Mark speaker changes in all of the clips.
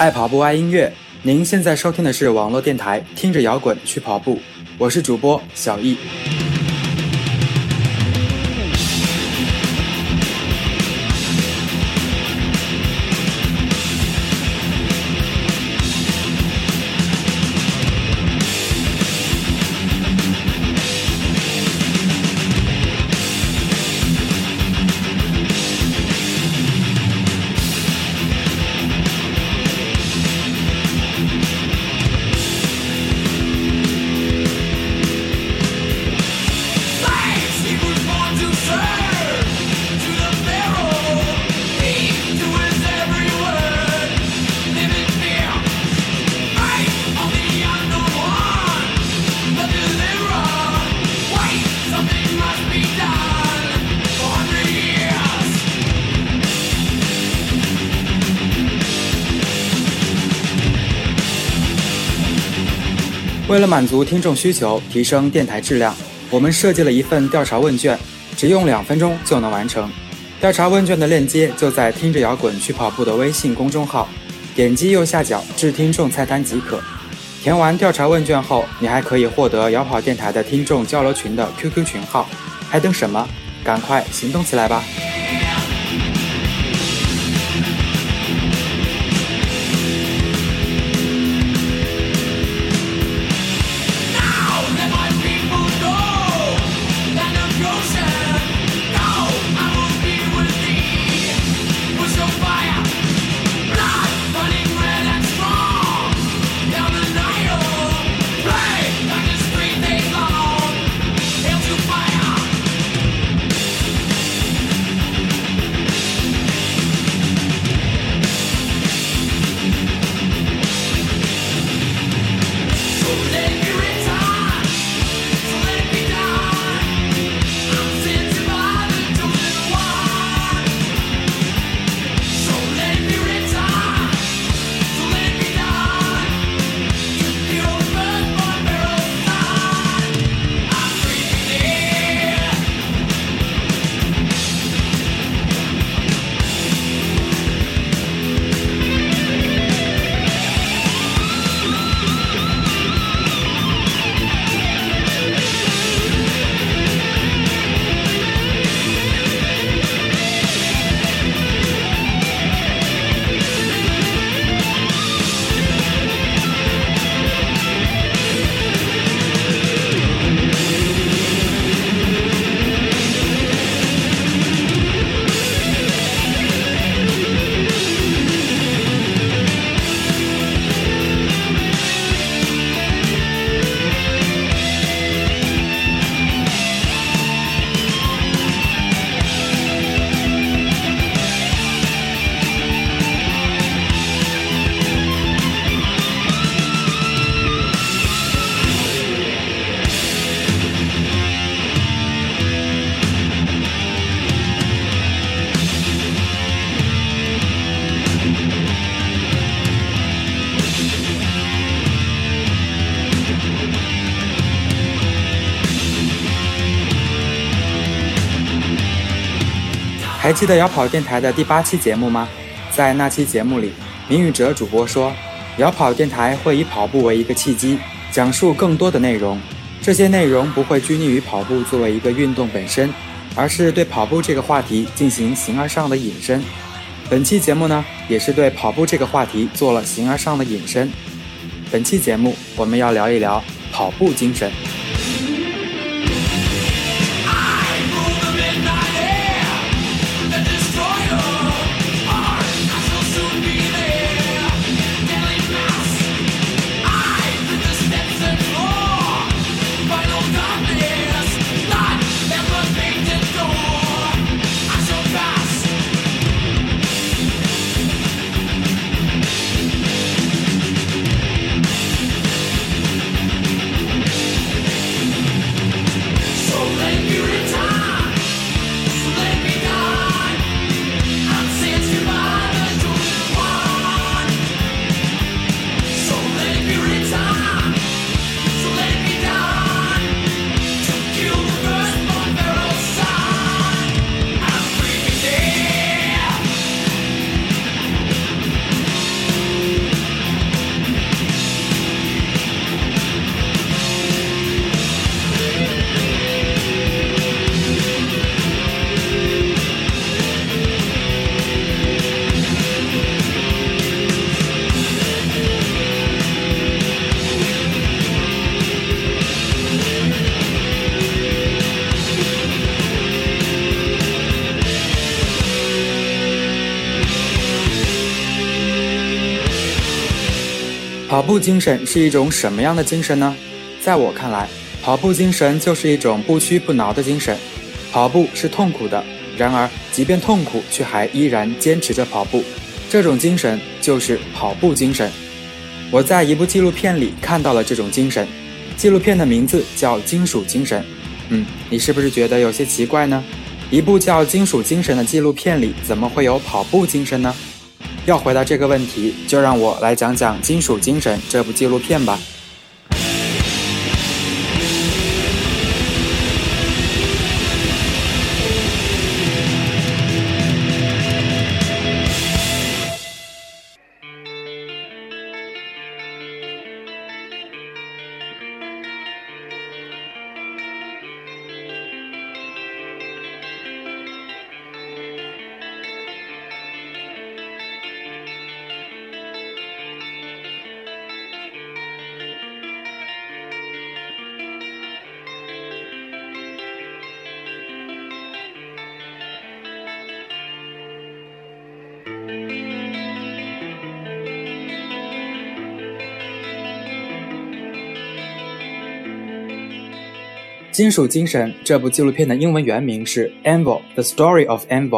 Speaker 1: 爱跑步爱音乐，您现在收听的是网络电台，听着摇滚去跑步，我是主播小易。满足听众需求，提升电台质量，我们设计了一份调查问卷，只用两分钟就能完成。调查问卷的链接就在“听着摇滚去跑步”的微信公众号，点击右下角至听众菜单即可。填完调查问卷后，你还可以获得摇跑电台的听众交流群的 QQ 群号，还等什么？赶快行动起来吧！还记得摇跑电台的第八期节目吗？在那期节目里，明宇哲主播说，摇跑电台会以跑步为一个契机，讲述更多的内容。这些内容不会拘泥于跑步作为一个运动本身，而是对跑步这个话题进行形而上的引申。本期节目呢，也是对跑步这个话题做了形而上的引申。本期节目我们要聊一聊跑步精神。
Speaker 2: 跑步精神是一种什么样的精神呢？在我看来，跑步精神就是一种不屈不挠的精神。跑步是痛苦的，然而即便痛苦，却还依然坚持着跑步。这种精神就是跑步精神。我在一部纪录片里看到了这种精神，纪录片的名字叫《金属精神》。嗯，你是不是觉得有些奇怪呢？一部叫《金属精神》的纪录片里，怎么会有跑步精神呢？要回答这个问题，就让我来讲讲《金属精神》这部纪录片吧。《金属精神》这部纪录片的英文原名是《Anvil: The Story of Anvil》。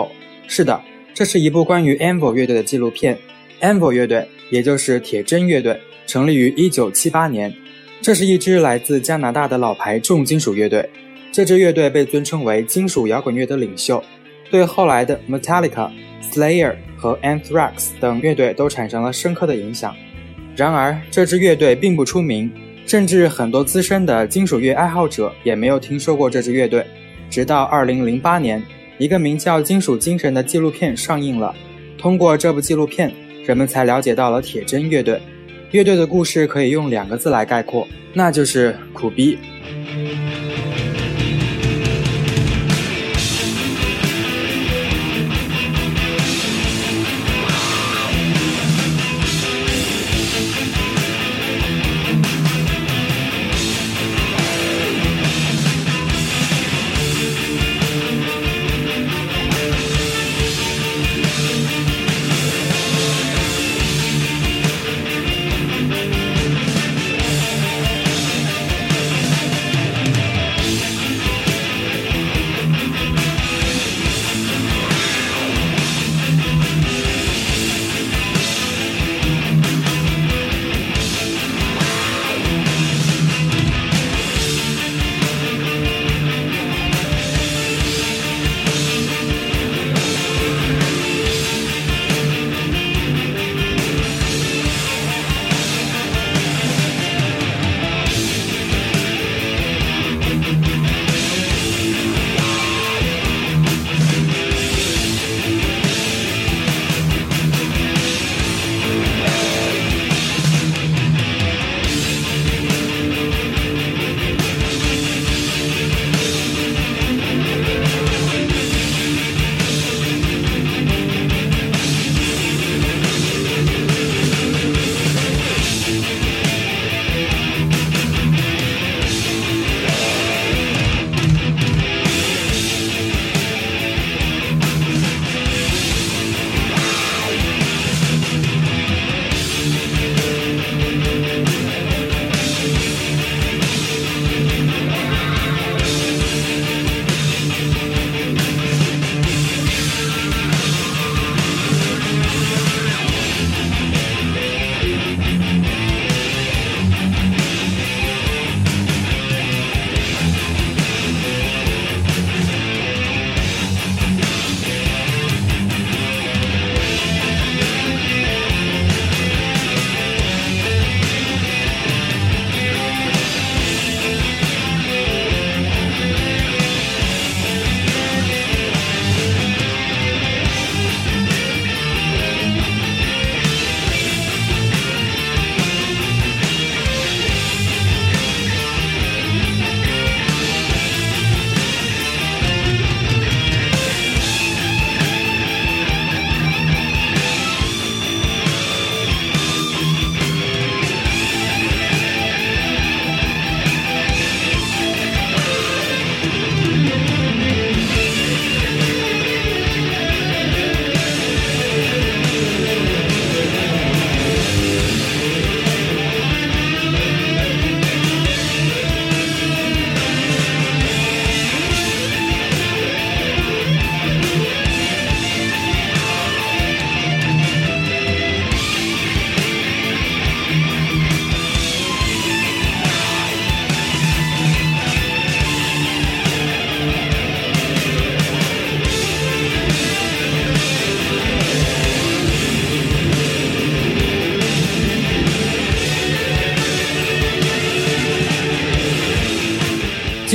Speaker 2: 是的，这是一部关于 Anvil 乐队的纪录片。Anvil 乐队，也就是铁针乐队，成立于1978年。这是一支来自加拿大的老牌重金属乐队。这支乐队被尊称为金属摇滚乐的领袖，对后来的 Metallica、Slayer 和 Anthrax 等乐队都产生了深刻的影响。然而，这支乐队并不出名。甚至很多资深的金属乐爱好者也没有听说过这支乐队。直到2008年，一个名叫《金属精神》的纪录片上映了。通过这部纪录片，人们才了解到了铁针乐队。乐队的故事可以用两个字来概括，那就是苦逼。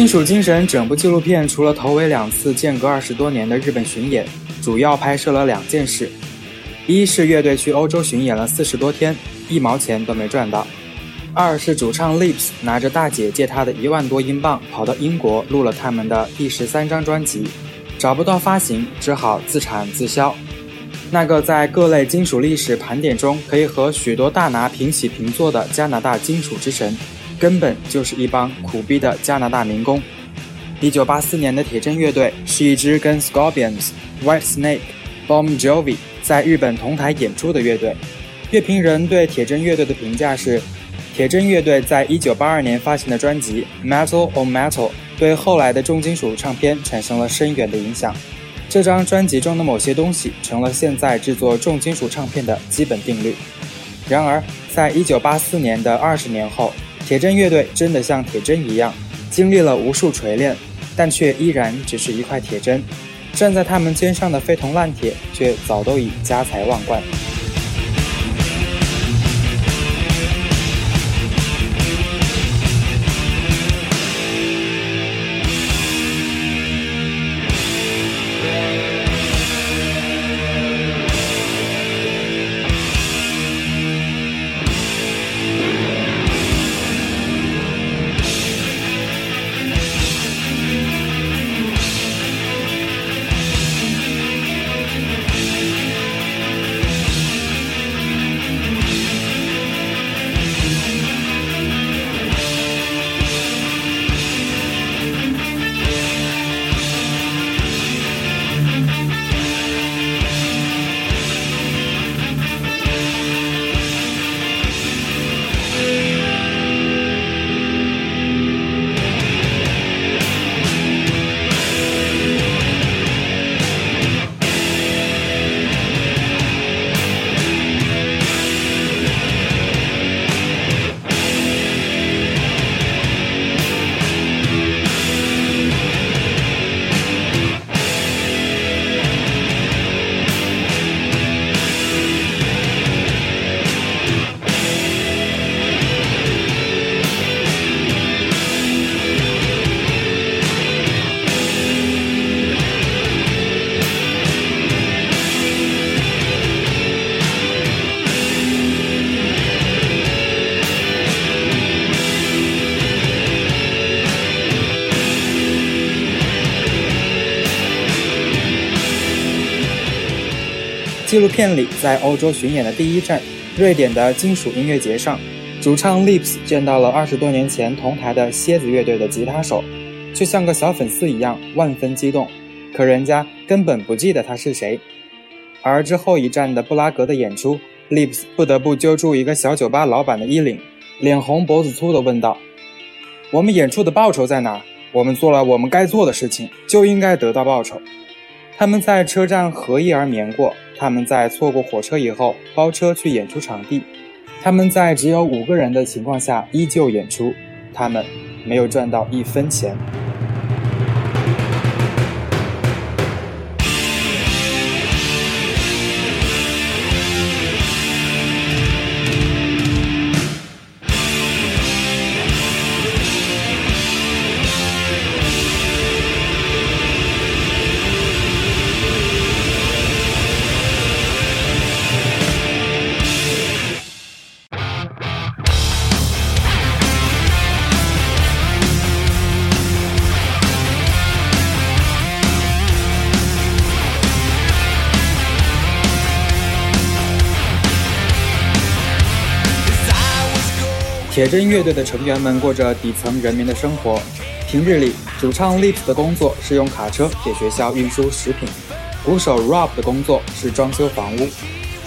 Speaker 2: 金属精神整部纪录片除了头尾两次间隔二十多年的日本巡演，主要拍摄了两件事：一是乐队去欧洲巡演了四十多天，一毛钱都没赚到；二是主唱 Lips 拿着大姐借他的一万多英镑，跑到英国录了他们的第十三张专辑，找不到发行，只好自产自销。那个在各类金属历史盘点中可以和许多大拿平起平坐的加拿大金属之神。根本就是一帮苦逼的加拿大民工。一九八四年的铁针乐队是一支跟 Scorpions、White Snake、Bon Jovi 在日本同台演出的乐队。乐评人对铁针乐队的评价是：铁针乐队在一九八二年发行的专辑《Metal on Metal》对后来的重金属唱片产生了深远的影响。这张专辑中的某些东西成了现在制作重金属唱片的基本定律。然而，在一九八四年的二十年后，铁针乐队真的像铁针一样，经历了无数锤炼，但却依然只是一块铁针。站在他们肩上的废铜烂铁，却早都已家财万贯。纪录片里，在欧洲巡演的第一站，瑞典的金属音乐节上，主唱 Lips 见到了二十多年前同台的蝎子乐队的吉他手，就像个小粉丝一样，万分激动。可人家根本不记得他是谁。而之后一站的布拉格的演出，Lips 不得不揪住一个小酒吧老板的衣领，脸红脖子粗地问道：“我们演出的报酬在哪？我们做了我们该做的事情，就应该得到报酬。”他们在车站合衣而眠过。他们在错过火车以后包车去演出场地，他们在只有五个人的情况下依旧演出，他们没有赚到一分钱。铁针乐队的成员们过着底层人民的生活。平日里，主唱 Lips 的工作是用卡车给学校运输食品，鼓手 Rob 的工作是装修房屋。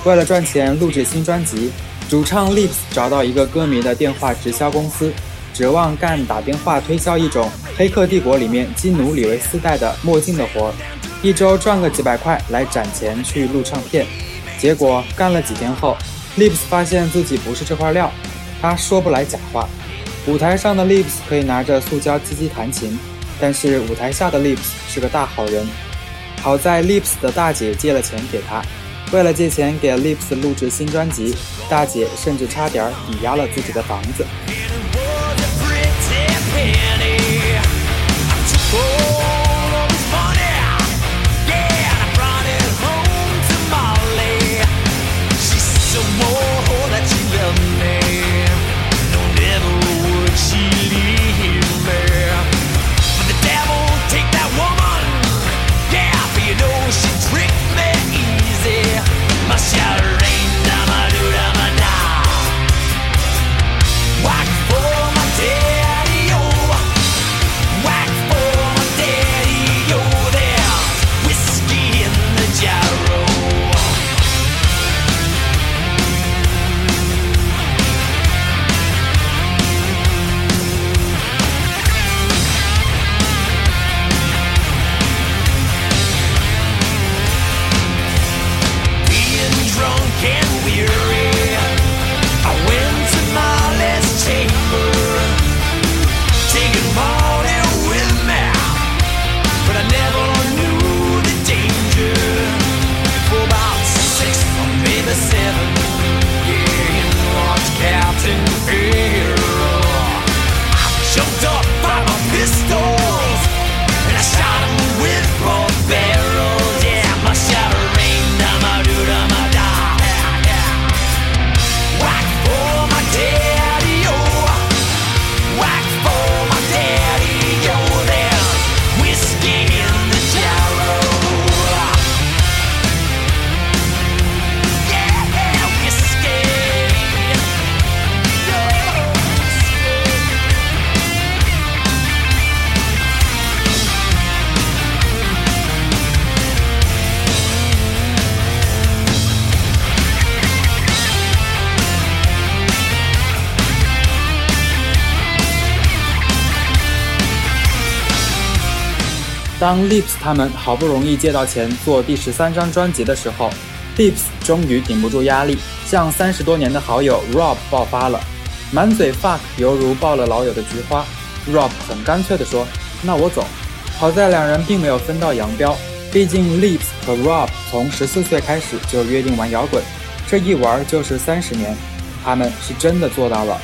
Speaker 2: 为了赚钱录制新专辑，主唱 Lips 找到一个歌迷的电话直销公司，指望干打电话推销一种《黑客帝国》里面基努里维斯戴的墨镜的活儿，一周赚个几百块来攒钱去录唱片。结果干了几天后，Lips 发现自己不是这块料。他说不来假话。舞台上的 Lips 可以拿着塑胶机器弹琴，但是舞台下的 Lips 是个大好人。好在 Lips 的大姐借了钱给他，为了借钱给 Lips 录制新专辑，大姐甚至差点抵押了自己的房子。当 Lips 他们好不容易借到钱做第十三张专辑的时候，Lips 终于顶不住压力，向三十多年的好友 Rob 爆发了，满嘴 fuck 犹如爆了老友的菊花。Rob 很干脆地说：“那我走。”好在两人并没有分道扬镳，毕竟 Lips 和 Rob 从十四岁开始就约定玩摇滚，这一玩就是三十年，他们是真的做到了。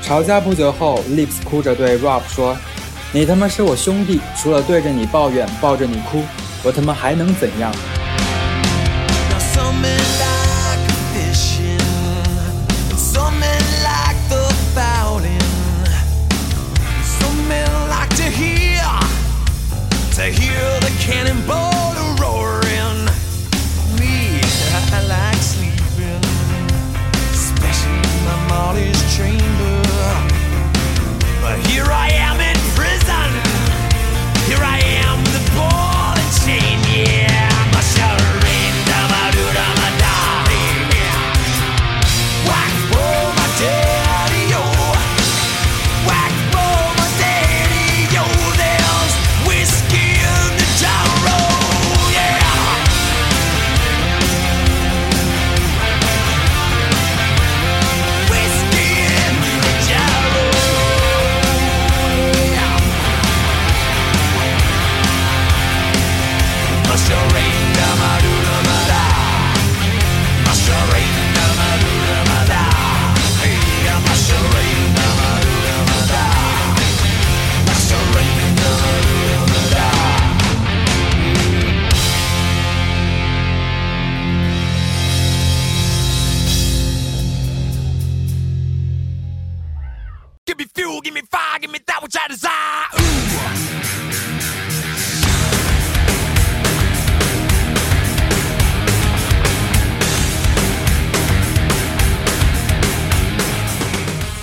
Speaker 2: 吵架不久后，Lips 哭着对 Rob 说。你他妈是我兄弟，除了对着你抱怨、抱着你哭，我他妈还能怎样？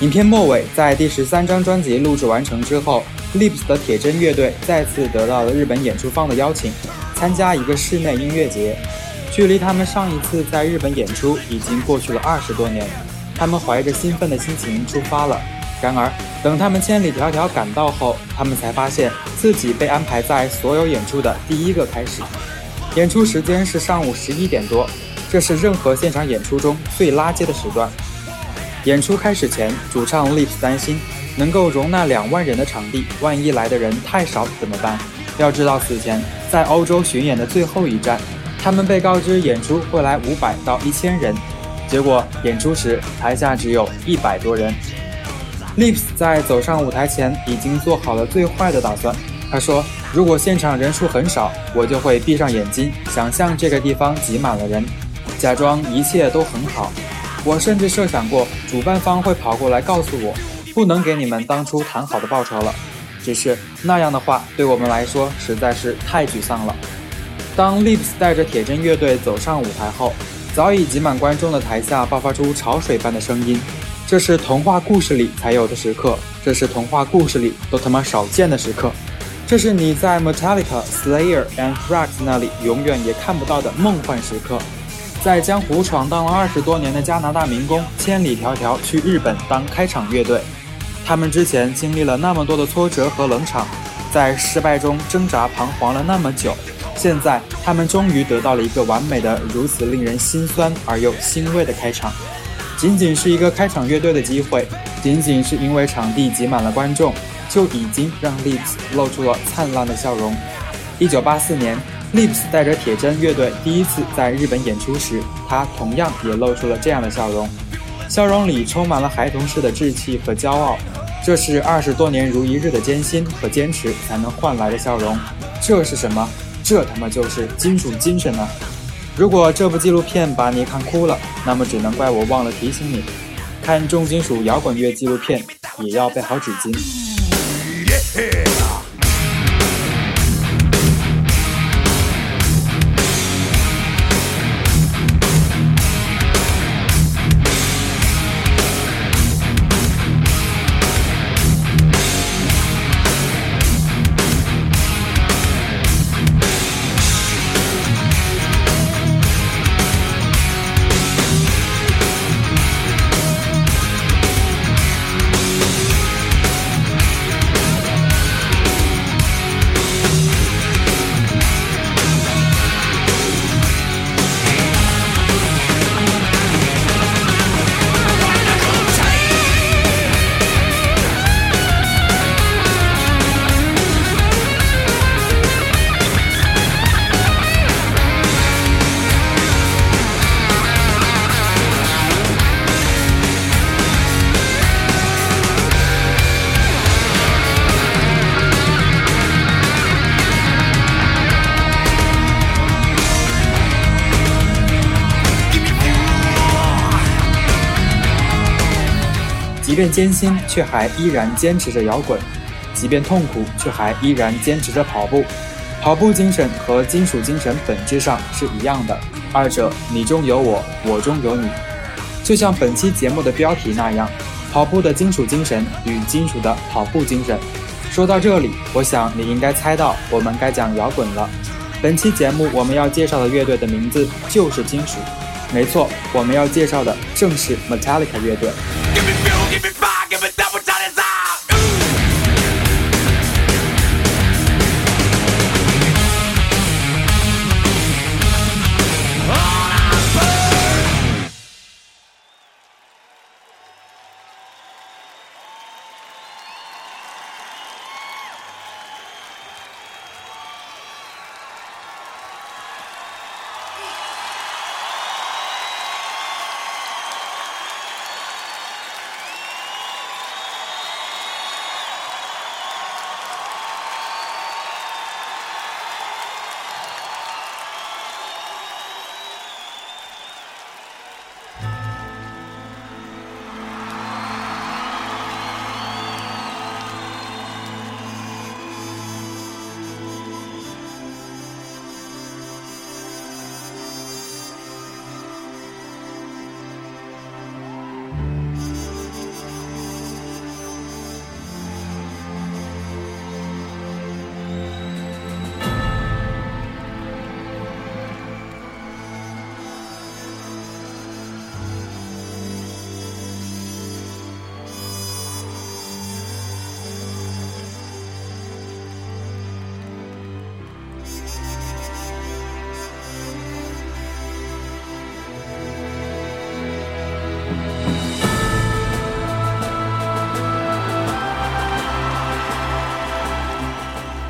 Speaker 2: 影片末尾，在第十三张专辑录制完成之后，Lips 的铁针乐队再次得到了日本演出方的邀请，参加一个室内音乐节。距离他们上一次在日本演出已经过去了二十多年，他们怀着兴奋的心情出发了。然而，等他们千里迢迢赶到后，他们才发现自己被安排在所有演出的第一个开始。演出时间是上午十一点多，这是任何现场演出中最垃圾的时段。演出开始前，主唱 Lips 担心能够容纳两万人的场地，万一来的人太少怎么办？要知道，此前在欧洲巡演的最后一站，他们被告知演出会来五百到一千人，结果演出时台下只有一百多人。Lips 在走上舞台前已经做好了最坏的打算。他说：“如果现场人数很少，我就会闭上眼睛，想象这个地方挤满了人，假装一切都很好。”我甚至设想过，主办方会跑过来告诉我，不能给你们当初谈好的报酬了。只是那样的话，对我们来说实在是太沮丧了。当 Lips 带着铁针乐队走上舞台后，早已挤满观众的台下爆发出潮水般的声音。这是童话故事里才有的时刻，这是童话故事里都他妈少见的时刻，这是你在 Metallica、Slayer and Thrax 那里永远也看不到的梦幻时刻。在江湖闯荡了二十多年的加拿大民工，千里迢迢去日本当开场乐队。他们之前经历了那么多的挫折和冷场，在失败中挣扎彷徨了那么久，现在他们终于得到了一个完美的、如此令人心酸而又欣慰的开场。仅仅是一个开场乐队的机会，仅仅是因为场地挤满了观众，就已经让 Lips 露出了灿烂的笑容。一九八四年。Lips 带着铁针乐队第一次在日本演出时，他同样也露出了这样的笑容，笑容里充满了孩童式的稚气和骄傲。这是二十多年如一日的艰辛和坚持才能换来的笑容。这是什么？这他妈就是金属精神啊！如果这部纪录片把你看哭了，那么只能怪我忘了提醒你，看重金属摇滚乐纪录片也要备好纸巾。即便艰辛，却还依然坚持着摇滚；即便痛苦，却还依然坚持着跑步。跑步精神和金属精神本质上是一样的，二者你中有我，我中有你。就像本期节目的标题那样，跑步的金属精神与金属的跑步精神。说到这里，我想你应该猜到我们该讲摇滚了。本期节目我们要介绍的乐队的名字就是金属，没错，我们要介绍的正是 Metallica 乐队。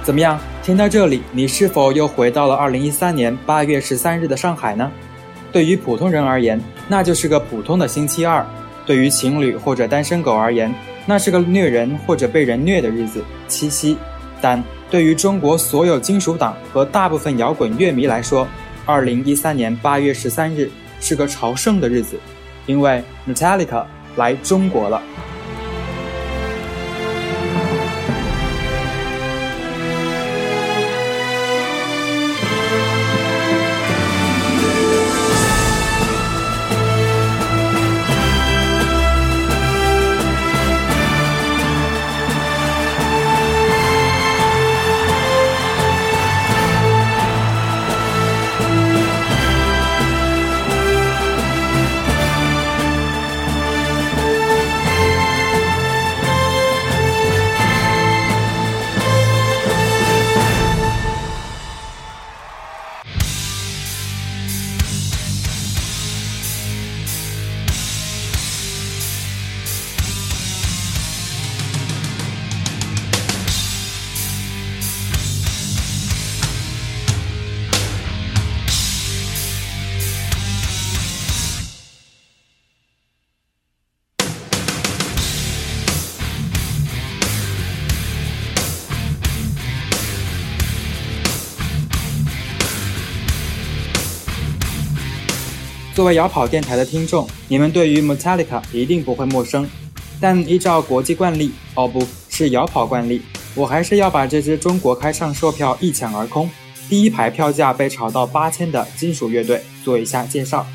Speaker 2: 怎么样？听到这里，你是否又回到了二零一三年八月十三日的上海呢？对于普通人而言，那就是个普通的星期二；对于情侣或者单身狗而言，那是个虐人或者被人虐的日子——七夕。但对于中国所有金属党和大部分摇滚乐迷来说，二零一三年八月十三日是个朝圣的日子，因为 Metallica 来中国了。作为摇跑电台的听众，你们对于 Metallica 一定不会陌生。但依照国际惯例，哦，不是摇跑惯例，我还是要把这支中国开唱售票一抢而空、第一排票价被炒到八千的金属乐队做一下介绍。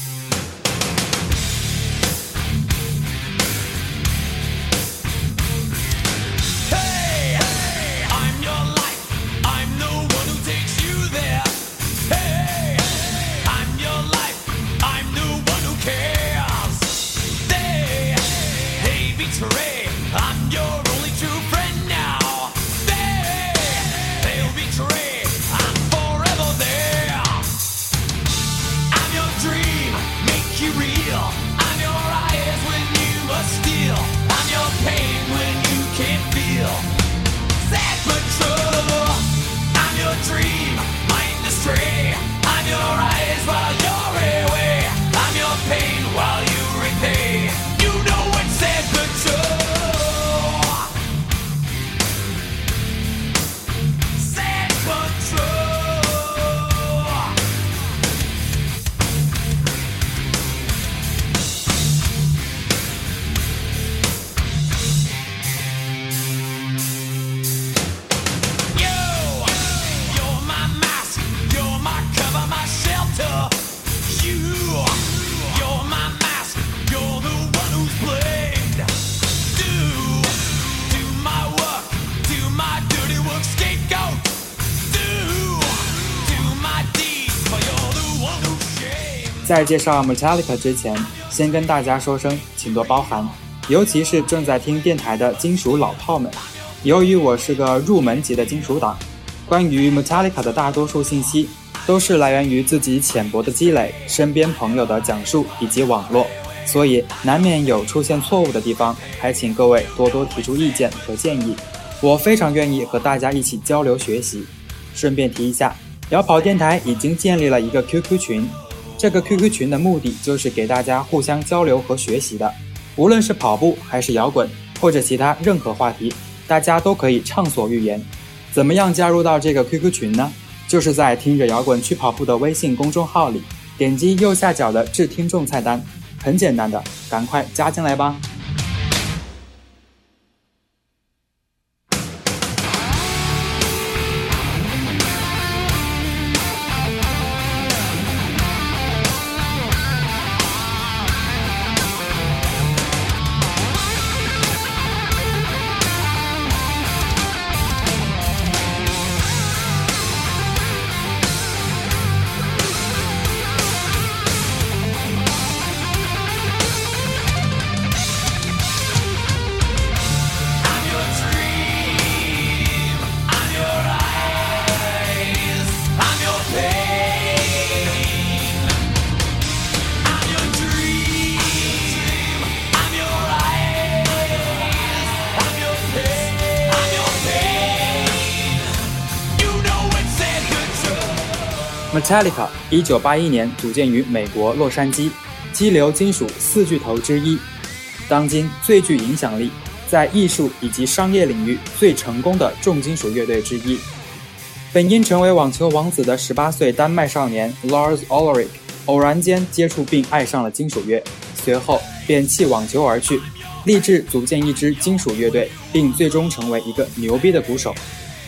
Speaker 2: It's. 在介绍 Metallica 之前，先跟大家说声请多包涵，尤其是正在听电台的金属老炮们。由于我是个入门级的金属党，关于 Metallica 的大多数信息都是来源于自己浅薄的积累、身边朋友的讲述以及网络，所以难免有出现错误的地方，还请各位多多提出意见和建议。我非常愿意和大家一起交流学习。顺便提一下，摇跑电台已经建立了一个 QQ 群，这个 QQ 群的目的就是给大家互相交流和学习的。无论是跑步还是摇滚，或者其他任何话题，大家都可以畅所欲言。怎么样加入到这个 QQ 群呢？就是在听着摇滚去跑步的微信公众号里，点击右下角的致听众菜单，很简单的，赶快加进来吧。Metallica 一九八一年组建于美国洛杉矶，激流金属四巨头之一，当今最具影响力，在艺术以及商业领域最成功的重金属乐队之一。本应成为网球王子的十八岁丹麦少年 Lars Ulrich，偶然间接触并爱上了金属乐，随后便弃网球而去，立志组建一支金属乐队，并最终成为一个牛逼的鼓手。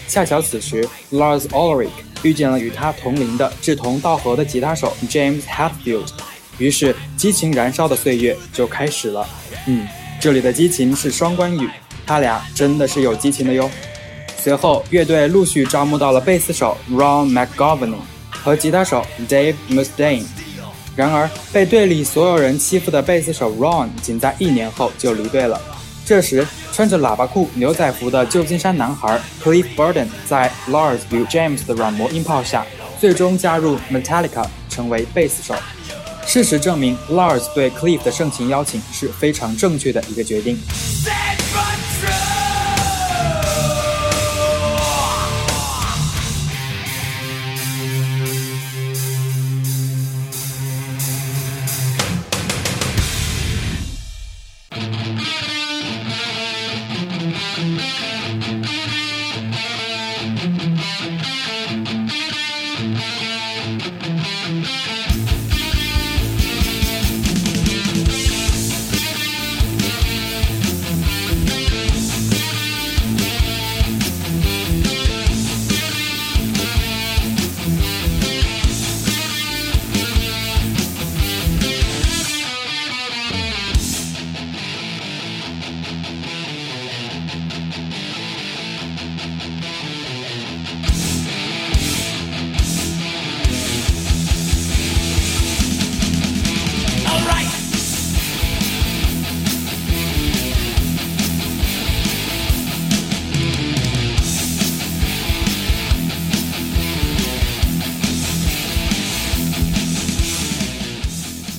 Speaker 2: 恰巧此时，Lars Ulrich 遇见了与他同龄的志同道合的吉他手 James Hetfield，于是激情燃烧的岁月就开始了。嗯，这里的激情是双关语，他俩真的是有激情的哟。随后，乐队陆续招募到了贝斯手 Ron McGovern 和吉他手 Dave Mustaine。然而，被队里所有人欺负的贝斯手 Ron 仅在一年后就离队了。这时，穿着喇叭裤、牛仔服的旧金山男孩 Cliff Burden 在 Lars View James 的软磨硬泡下，最终加入 Metallica 成为贝斯手。事实证明，Lars 对 Cliff 的盛情邀请是非常正确的一个决定。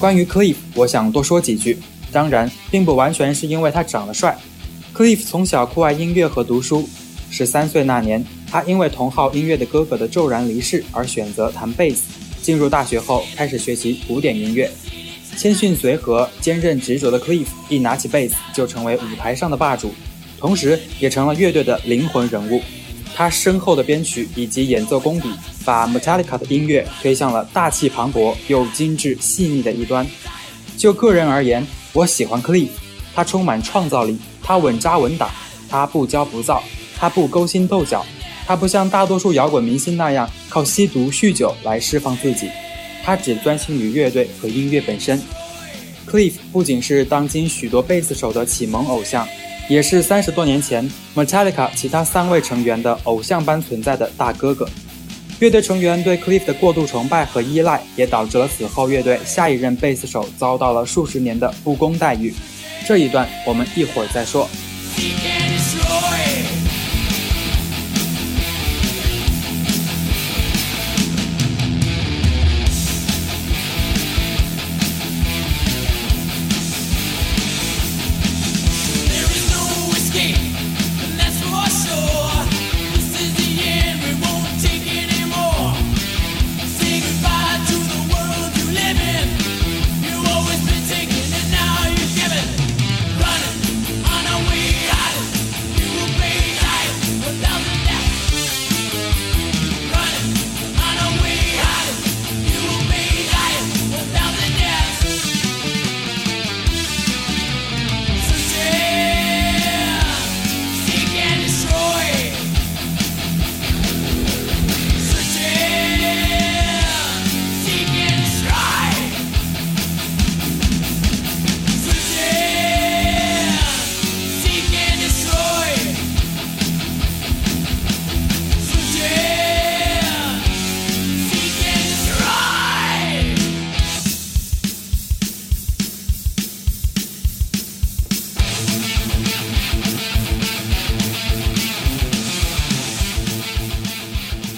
Speaker 2: 关于 Cliff，我想多说几句。当然，并不完全是因为他长得帅。Cliff 从小酷爱音乐和读书。十三岁那年，他因为同好音乐的哥哥的骤然离世而选择弹贝斯。进入大学后，开始学习古典音乐。谦逊随和、坚韧执着的 Cliff 一拿起贝斯就成为舞台上的霸主，同时也成了乐队的灵魂人物。他深厚的编曲以及演奏功底，把 Metallica 的音乐推向了大气磅礴又精致细腻的一端。就个人而言，我喜欢 Cliff，他充满创造力，他稳扎稳打，他不骄不躁，他不勾心斗角，他不像大多数摇滚明星那样靠吸毒酗酒来释放自己，他只专心于乐队和音乐本身。Cliff 不仅是当今许多贝斯手的启蒙偶像。也是三十多年前 Metallica 其他三位成员的偶像般存在的大哥哥。乐队成员对 Cliff 的过度崇拜和依赖，也导致了此后乐队下一任贝斯手遭到了数十年的不公待遇。这一段我们一会儿再说。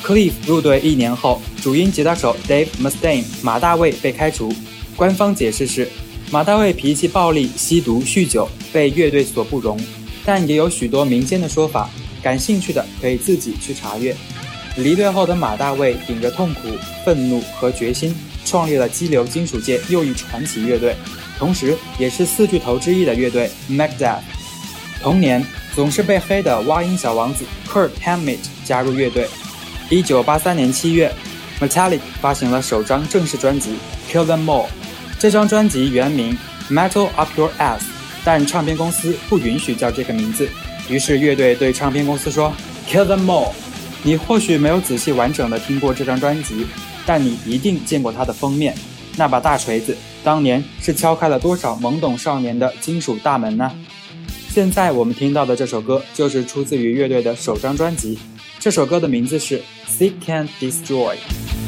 Speaker 2: Cliff 入队一年后，主音吉他手 Dave Mustaine 马大卫被开除。官方解释是，马大卫脾气暴戾、吸毒、酗酒，被乐队所不容。但也有许多民间的说法，感兴趣的可以自己去查阅。离队后的马大卫顶着痛苦、愤怒和决心，创立了激流金属界又一传奇乐队，同时也是四巨头之一的乐队 Megadeth。同年，总是被黑的蛙音小王子 Kurt Hammett 加入乐队。一九八三年七月，Metallic 发行了首张正式专辑《Kill Them All》。这张专辑原名《Metal Up Your Ass》，但唱片公司不允许叫这个名字。于是乐队对唱片公司说：“Kill Them All。”你或许没有仔细完整的听过这张专辑，但你一定见过它的封面。那把大锤子当年是敲开了多少懵懂少年的金属大门呢？现在我们听到的这首歌就是出自于乐队的首张专辑。这首歌的名字是。Seek and destroy.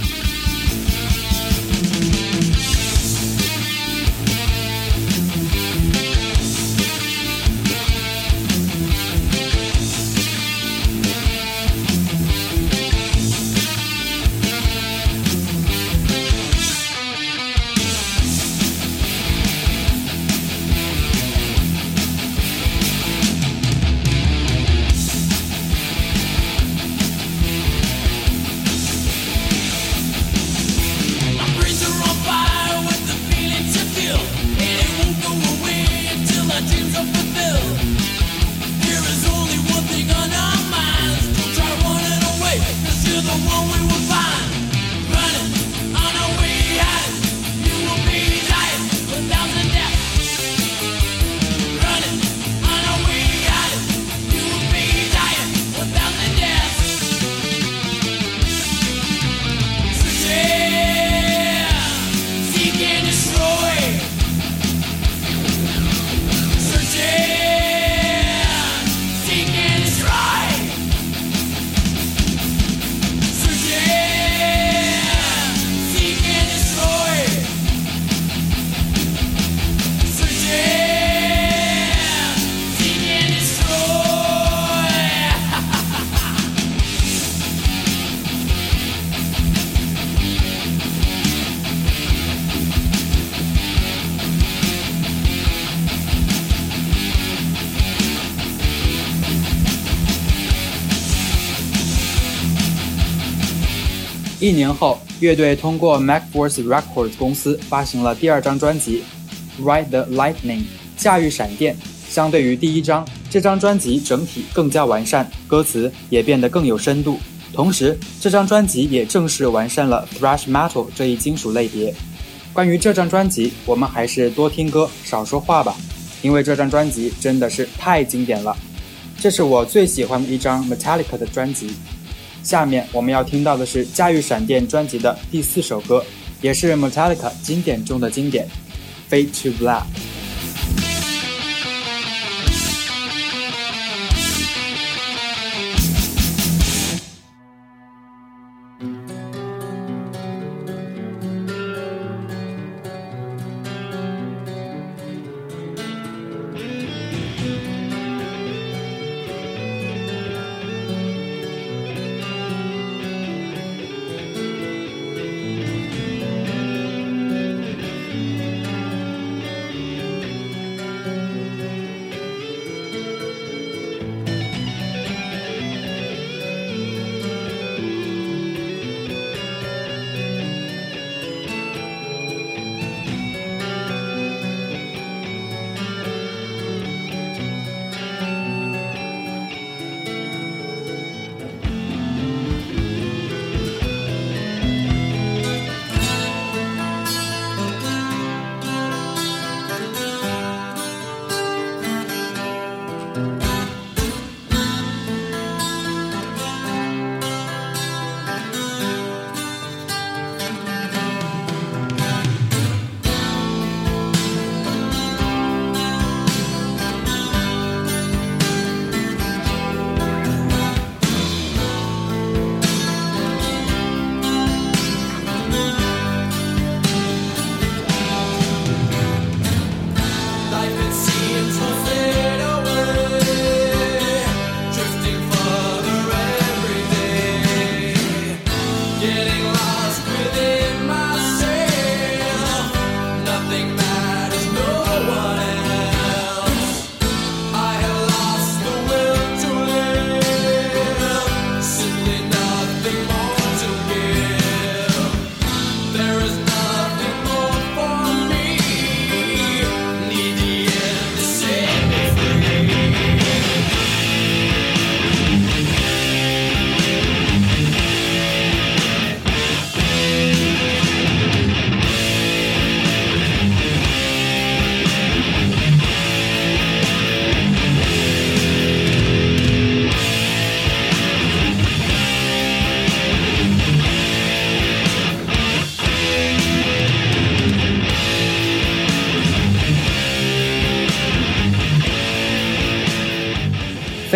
Speaker 2: 一年后，乐队通过 MacForce Records 公司发行了第二张专辑《Ride the Lightning》，驾驭闪电。相对于第一张，这张专辑整体更加完善，歌词也变得更有深度。同时，这张专辑也正式完善了 Thrash Metal 这一金属类别。关于这张专辑，我们还是多听歌，少说话吧，因为这张专辑真的是太经典了。这是我最喜欢的一张 Metallica 的专辑。下面我们要听到的是《驾驭闪电》专辑的第四首歌，也是 Metallica 经典中的经典，《Fade to Black》。《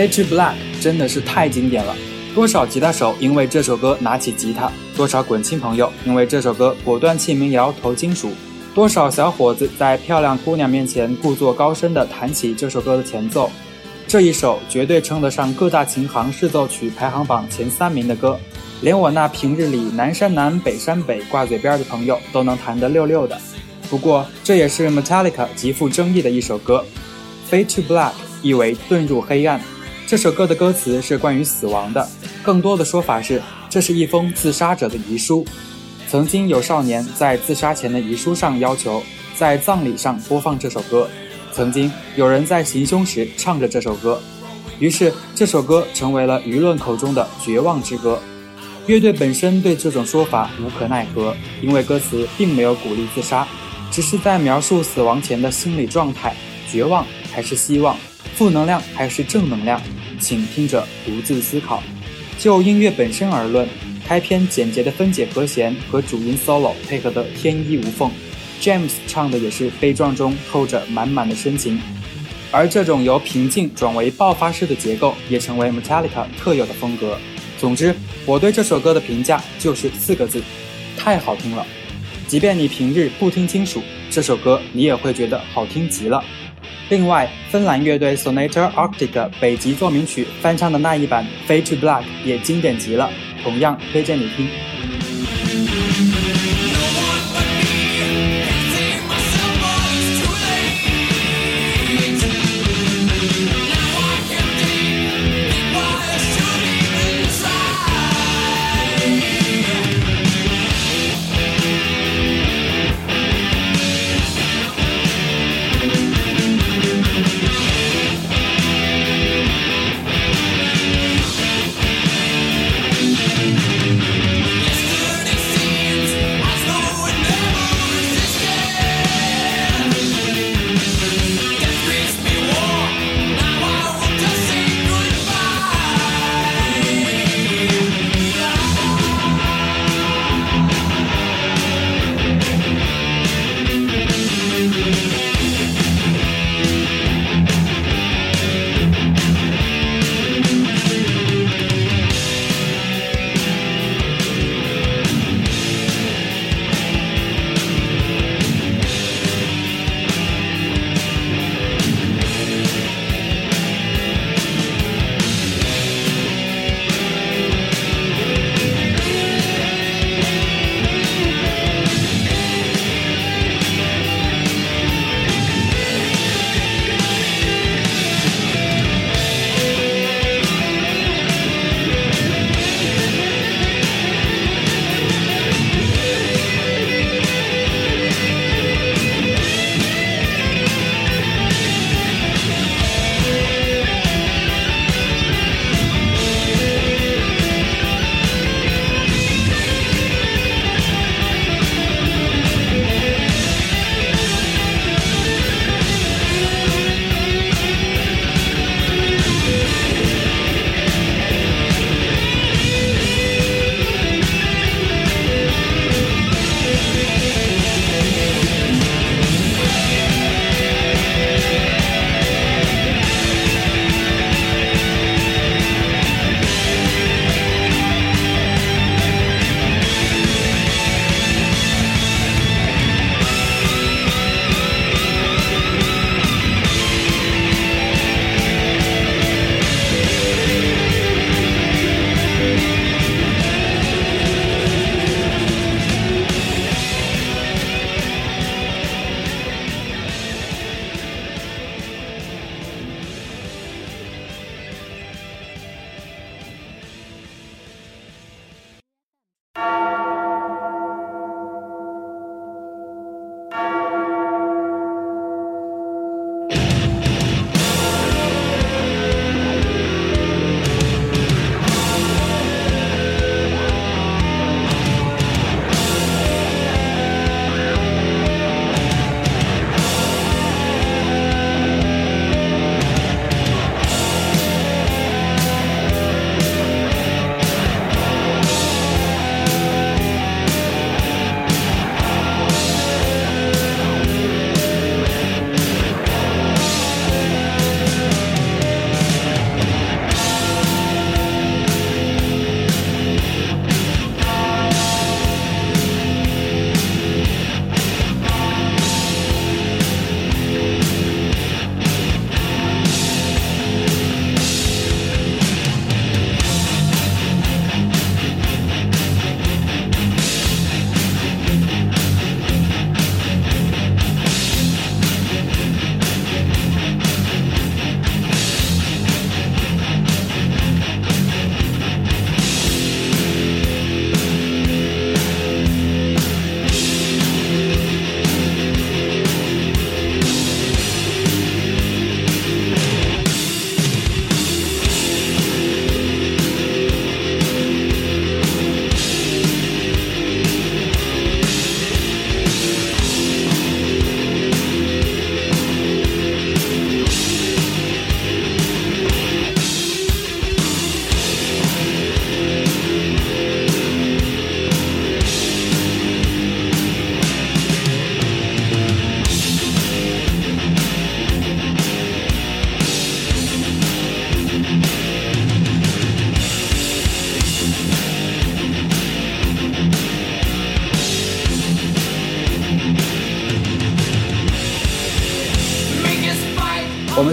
Speaker 2: Fade to Black》真的是太经典了，多少吉他手因为这首歌拿起吉他，多少滚青朋友因为这首歌果断弃民谣投金属，多少小伙子在漂亮姑娘面前故作高深地弹起这首歌的前奏。这一首绝对称得上各大琴行试奏曲排行榜前三名的歌，连我那平日里南山南北山北挂嘴边的朋友都能弹得溜溜的。不过这也是 Metallica 极富争议的一首歌，《Fade to Black》意为遁入黑暗。这首歌的歌词是关于死亡的，更多的说法是，这是一封自杀者的遗书。曾经有少年在自杀前的遗书上要求在葬礼上播放这首歌，曾经有人在行凶时唱着这首歌，于是这首歌成为了舆论口中的绝望之歌。乐队本身对这种说法无可奈何，因为歌词并没有鼓励自杀，只是在描述死亡前的心理状态：绝望还是希望？负能量还是正能量？请听者独自思考。就音乐本身而论，开篇简洁的分解和弦和主音 solo 配合的天衣无缝，James 唱的也是悲壮中透着满满的深情。而这种由平静转为爆发式的结构，也成为 Metallica 特有的风格。总之，我对这首歌的评价就是四个字：太好听了。即便你平日不听金属，这首歌你也会觉得好听极了。另外，芬兰乐队 Sonata Arctic 北极奏鸣曲翻唱的那一版《Fade to Black》也经典极了，同样推荐你听。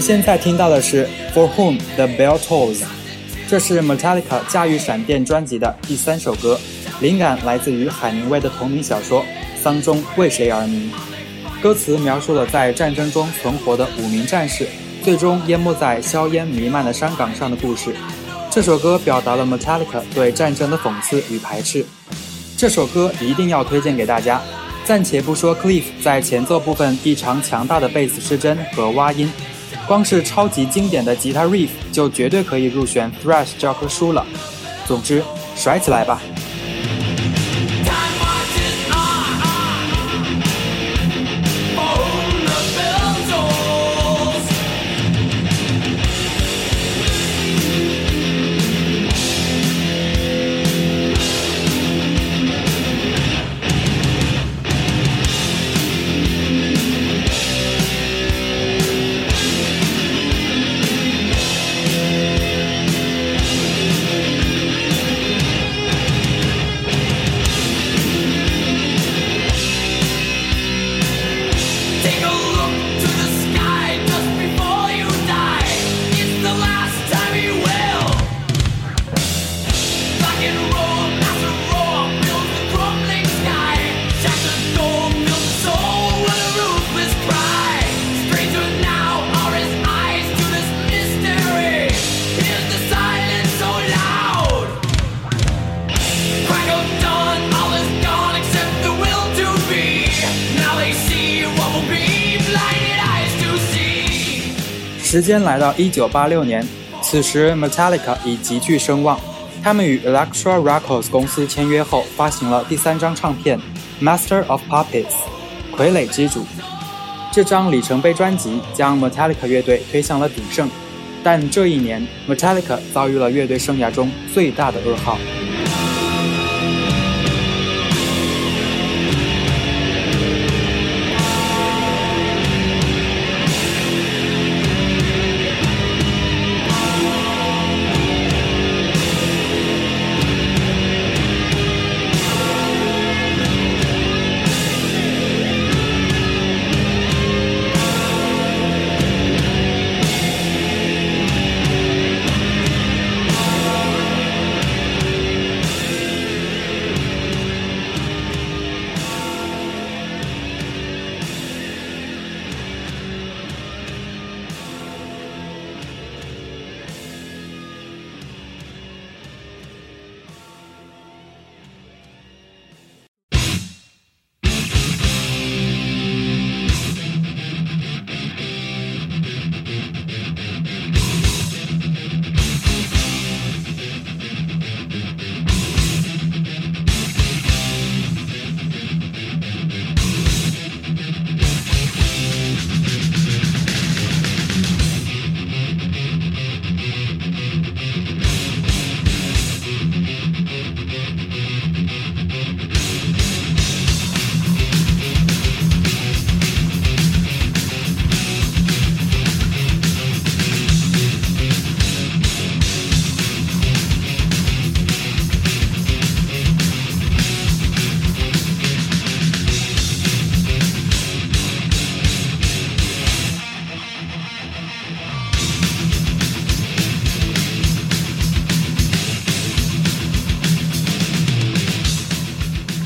Speaker 2: 现在听到的是《For Whom the Bell Tolls》，这是 Metallica 驾驭闪电专辑的第三首歌，灵感来自于海明威的同名小说《丧钟为谁而鸣》。歌词描述了在战争中存活的五名战士，最终淹没在硝烟弥漫的山岗上的故事。这首歌表达了 Metallica 对战争的讽刺与排斥。这首歌一定要推荐给大家。暂且不说 Cliff 在前奏部分异常强大的贝斯失真和挖音。光是超级经典的吉他 riff 就绝对可以入选 thrash 教科书了。总之，甩起来吧！时间来到一九八六年，此时 Metallica 已极具声望。他们与 Electra Records 公司签约后，发行了第三张唱片《Master of Puppets》（傀儡之主）。这张里程碑专辑将 Metallica 乐队推向了鼎盛。但这一年，Metallica 遭遇了乐队生涯中最大的噩耗。《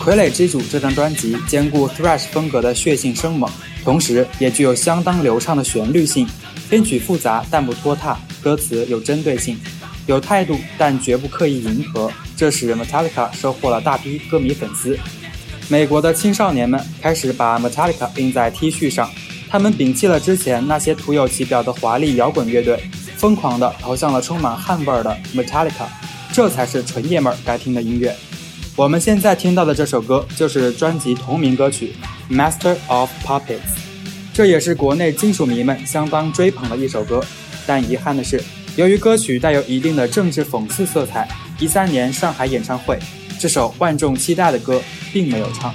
Speaker 2: 傀儡之主》这张专辑兼顾 thrash 风格的血性生猛，同时也具有相当流畅的旋律性。编曲复杂但不拖沓，歌词有针对性，有态度但绝不刻意迎合，这使 Metallica 收获了大批歌迷粉丝。美国的青少年们开始把 Metallica 印在 T 恤上，他们摒弃了之前那些徒有其表的华丽摇滚乐队，疯狂地投向了充满汗味儿的 Metallica，这才是纯爷们儿该听的音乐。我们现在听到的这首歌就是专辑同名歌曲《Master of Puppets》，这也是国内金属迷们相当追捧的一首歌。但遗憾的是，由于歌曲带有一定的政治讽刺色彩，一三年上海演唱会，这首万众期待的歌并没有唱。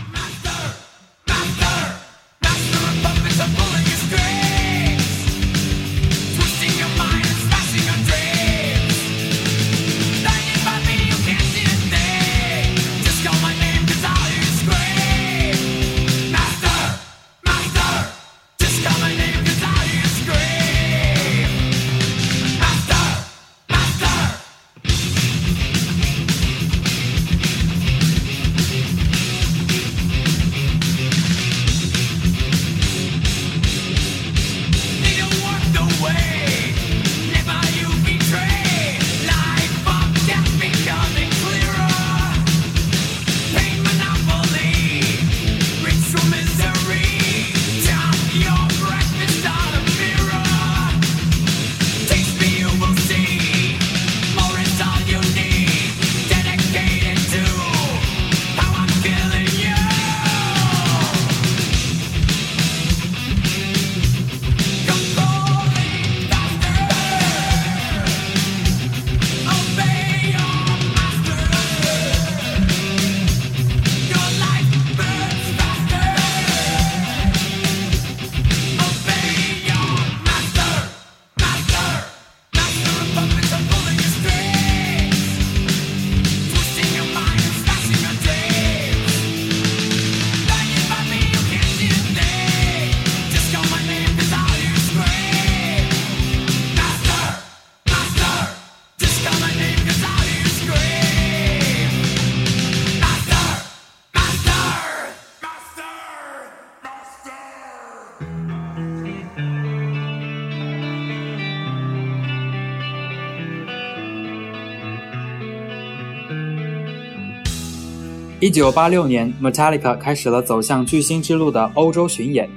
Speaker 2: 一九八六年，Metallica 开始了走向巨星之路的欧洲巡演。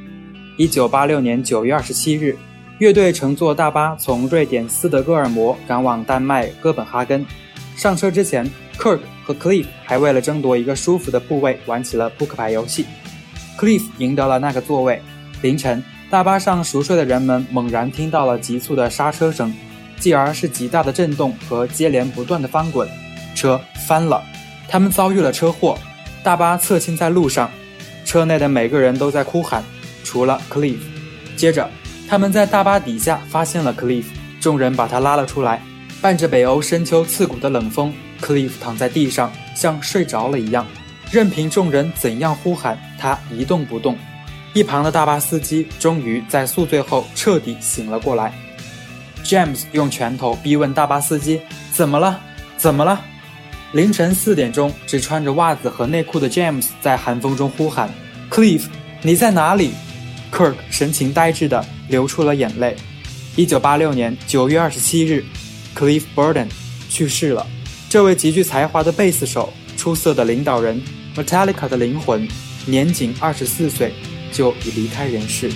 Speaker 2: 一九八六年九月二十七日，乐队乘坐大巴从瑞典斯德哥尔摩赶往丹麦哥本哈根。上车之前，Kirk 和 Cliff 还为了争夺一个舒服的部位玩起了扑克牌游戏。Cliff 赢得了那个座位。凌晨，大巴上熟睡的人们猛然听到了急促的刹车声，继而是极大的震动和接连不断的翻滚，车翻了。他们遭遇了车祸，大巴侧倾在路上，车内的每个人都在哭喊，除了 Cliff。接着，他们在大巴底下发现了 Cliff，众人把他拉了出来。伴着北欧深秋刺骨的冷风，Cliff 躺在地上，像睡着了一样，任凭众人怎样呼喊，他一动不动。一旁的大巴司机终于在宿醉后彻底醒了过来。James 用拳头逼问大巴司机：“怎么了？怎么了？”凌晨四点钟，只穿着袜子和内裤的 James 在寒风中呼喊：“Cliff，你在哪里？”Kirk 神情呆滞地流出了眼泪。一九八六年九月二十七日，Cliff Burton 去世了。这位极具才华的贝斯手、出色的领导人、Metallica 的灵魂，年仅二十四岁就已离开人世。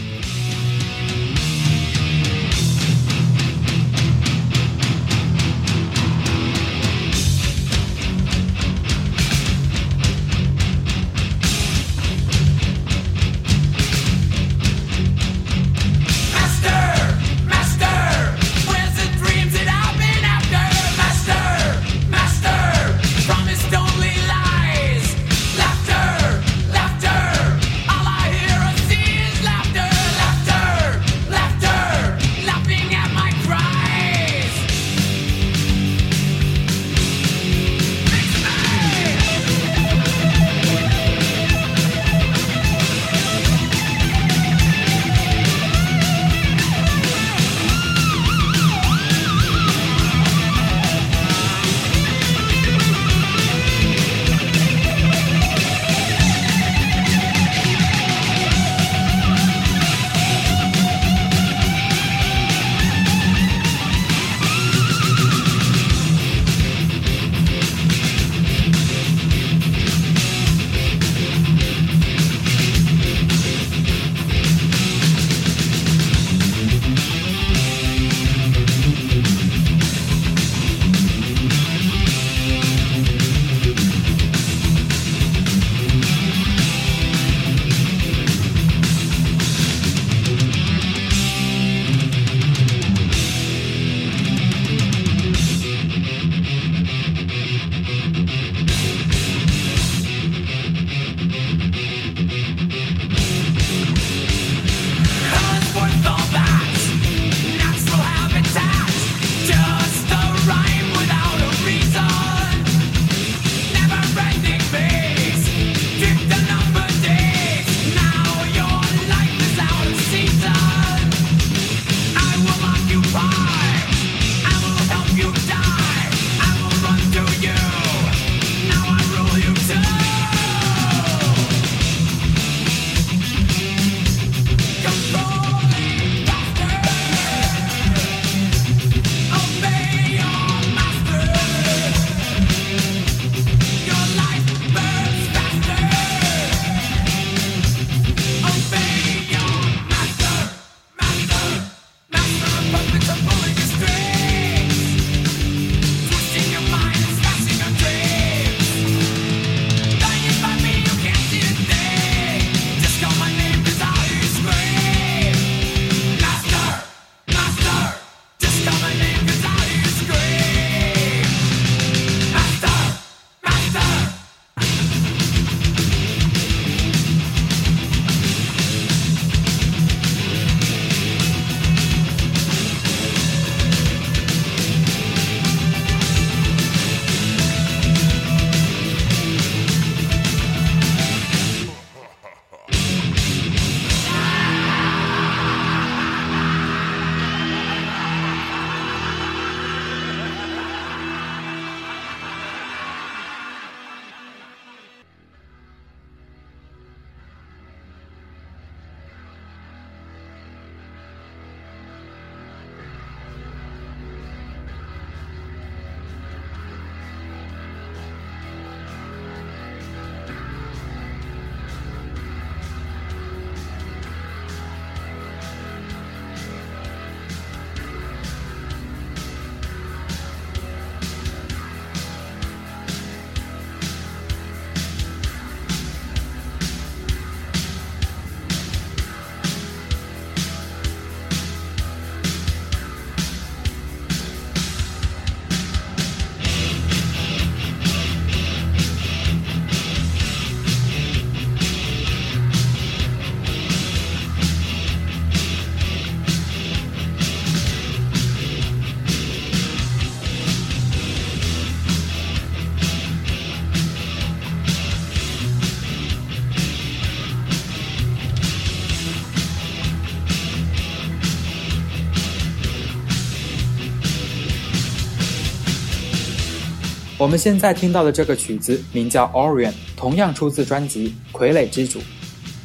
Speaker 2: 我们现在听到的这个曲子名叫《Orion》，同样出自专辑《傀儡之主》。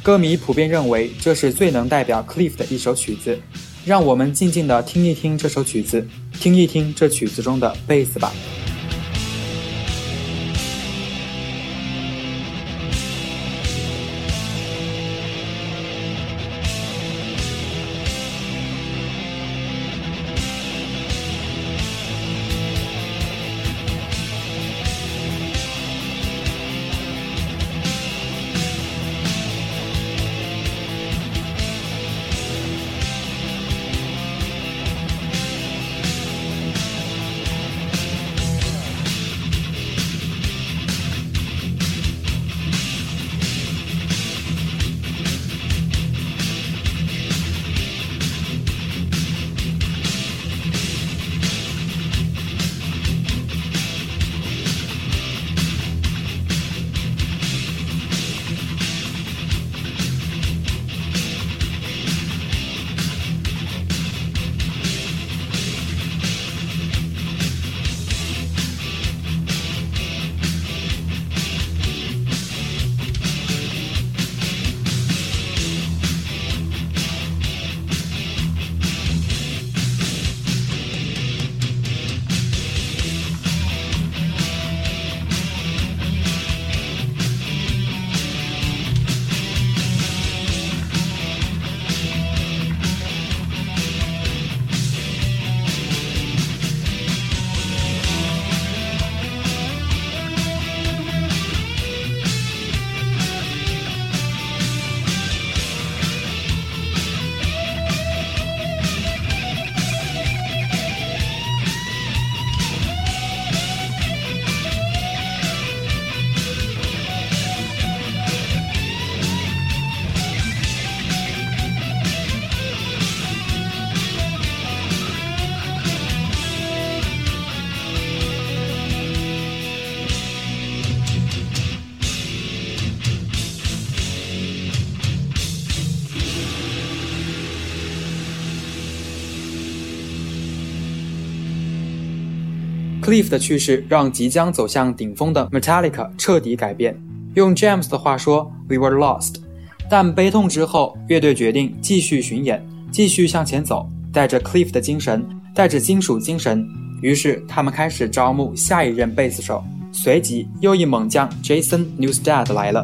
Speaker 2: 歌迷普遍认为这是最能代表 Cliff 的一首曲子。让我们静静地听一听这首曲子，听一听这曲子中的贝斯吧。Cliff 的去世让即将走向顶峰的 Metallica 彻底改变。用 James 的话说，We were lost。但悲痛之后，乐队决定继续巡演，继续向前走，带着 Cliff 的精神，带着金属精神。于是他们开始招募下一任贝斯手。随即，又一猛将 Jason Newsted 来了。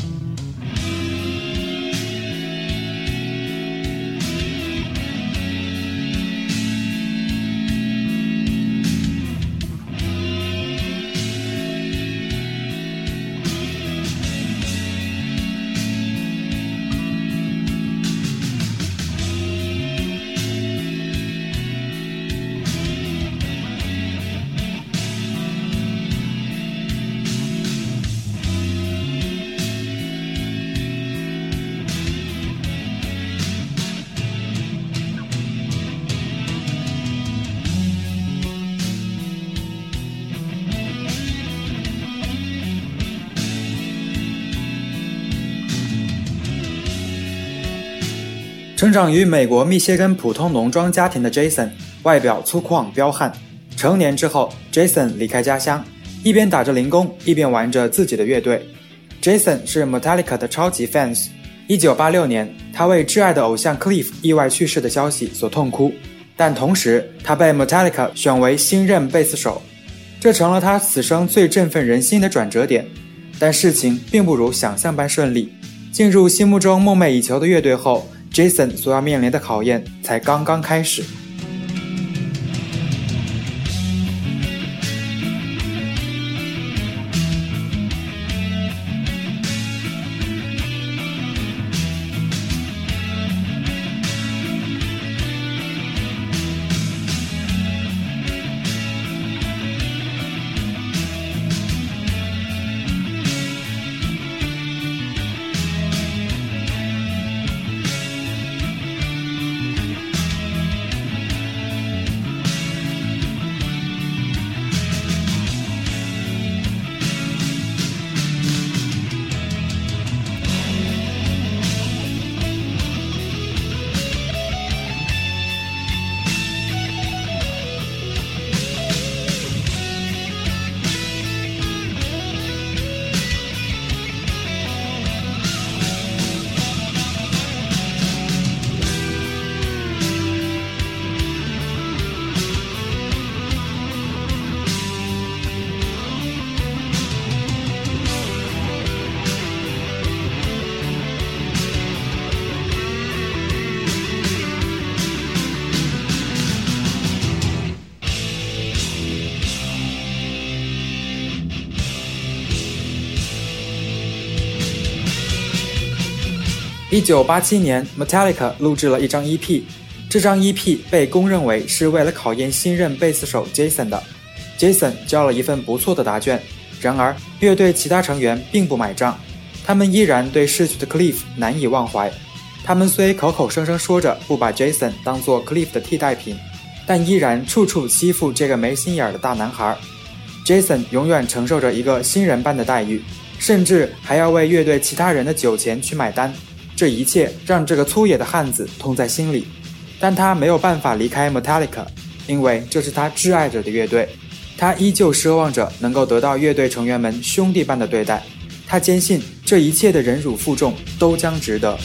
Speaker 2: 成长于美国密歇根普通农庄家庭的 Jason，外表粗犷彪悍。成年之后，Jason 离开家乡，一边打着零工，一边玩着自己的乐队。Jason 是 Metallica 的超级 fans。1986年，他为挚爱的偶像 Cliff 意外去世的消息所痛哭，但同时他被 Metallica 选为新任贝斯手，这成了他此生最振奋人心的转折点。但事情并不如想象般顺利。进入心目中梦寐以求的乐队后。Jason 所要面临的考验才刚刚开始。一九八七年，Metallica 录制了一张 EP，这张 EP 被公认为是为了考验新任贝斯手 Jason 的。Jason 交了一份不错的答卷，然而乐队其他成员并不买账，他们依然对逝去的 Cliff 难以忘怀。他们虽口口声声说着不把 Jason 当做 Cliff 的替代品，但依然处处欺负这个没心眼儿的大男孩。Jason 永远承受着一个新人般的待遇，甚至还要为乐队其他人的酒钱去买单。这一切让这个粗野的汉子痛在心里，但他没有办法离开 Metallica，因为这是他挚爱着的乐队。他依旧奢望着能够得到乐队成员们兄弟般的对待。他坚信这一切的忍辱负重都将值得。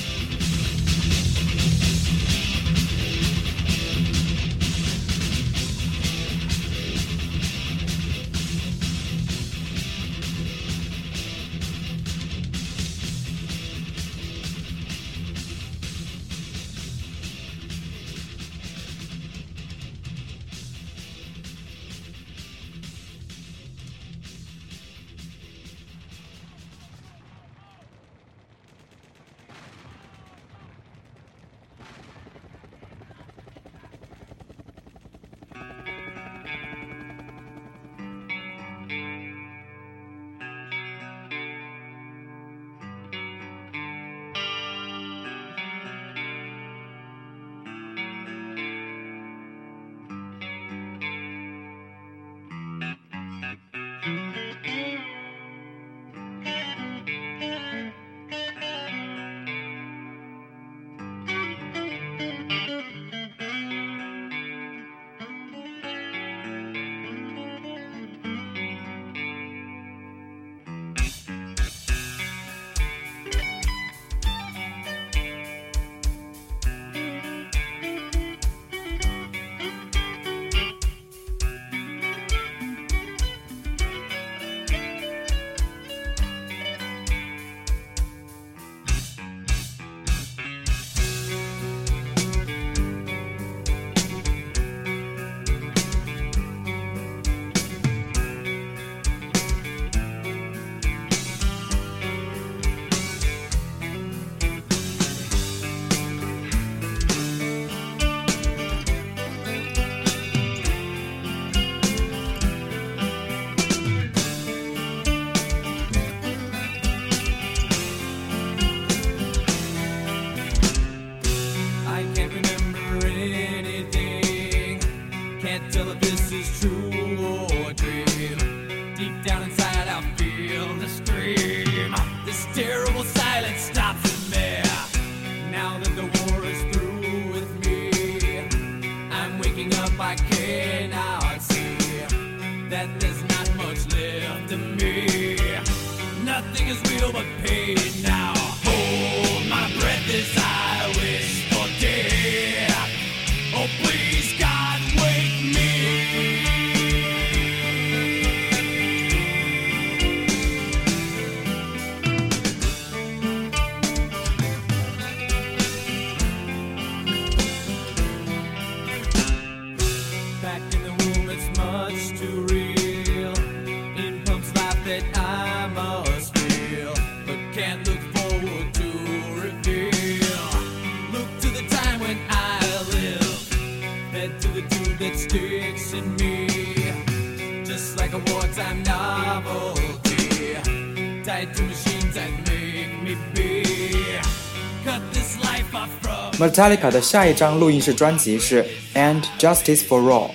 Speaker 2: Metallica 的下一张录音室专辑是《And Justice for All》。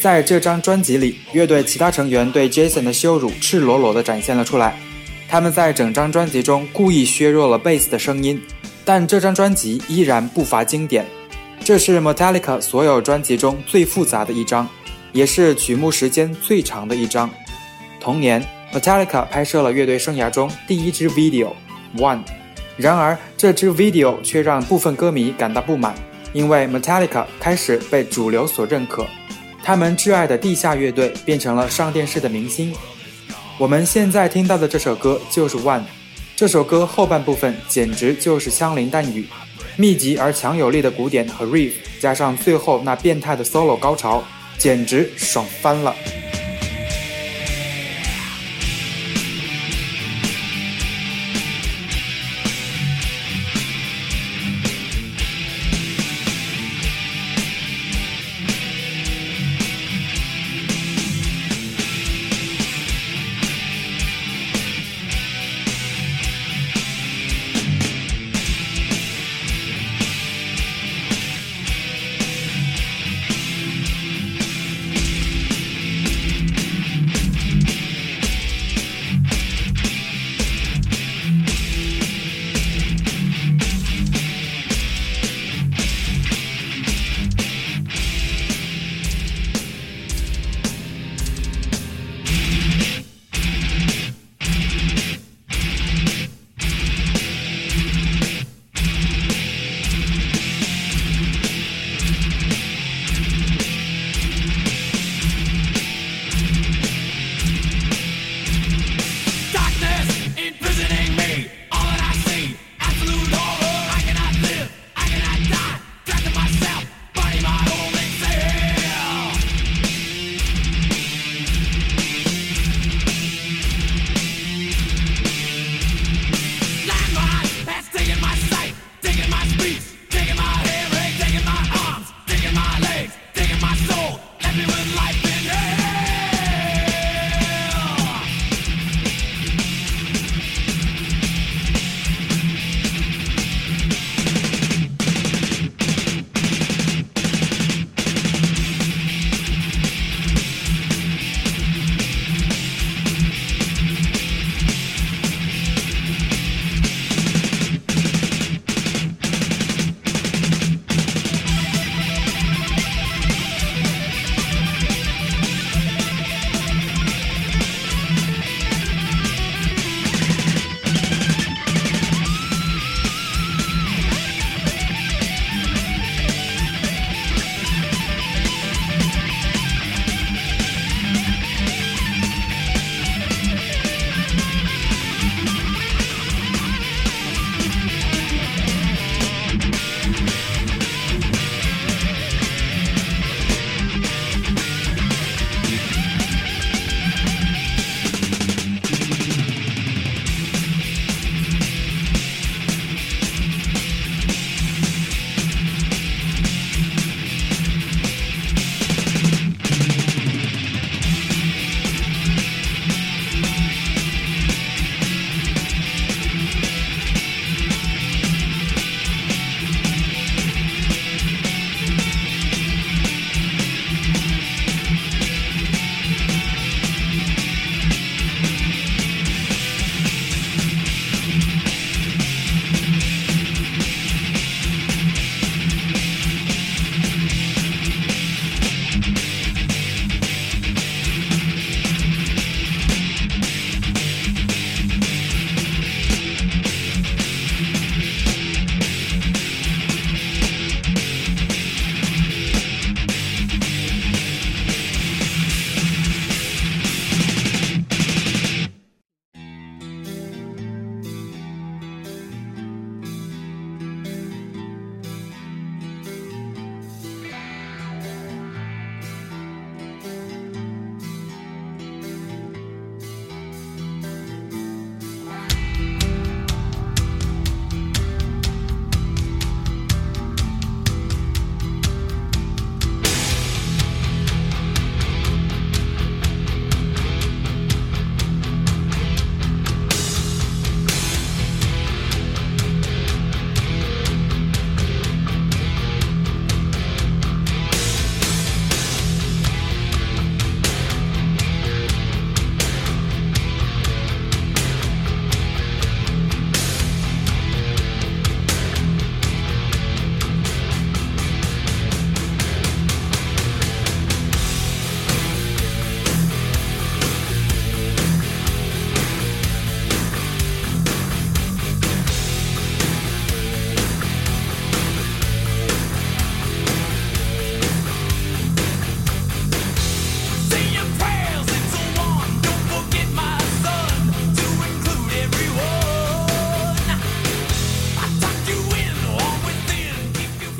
Speaker 2: 在这张专辑里，乐队其他成员对 Jason 的羞辱赤裸裸地展现了出来。他们在整张专辑中故意削弱了贝斯的声音，但这张专辑依然不乏经典。这是 Metallica 所有专辑中最复杂的一张，也是曲目时间最长的一张。同年，Metallica 拍摄了乐队生涯中第一支 video《One》。然而，这支 video 却让部分歌迷感到不满，因为 Metallica 开始被主流所认可，他们挚爱的地下乐队变成了上电视的明星。我们现在听到的这首歌就是《One》，这首歌后半部分简直就是枪林弹雨，密集而强有力的鼓点和 riff，加上最后那变态的 solo 高潮，简直爽翻了。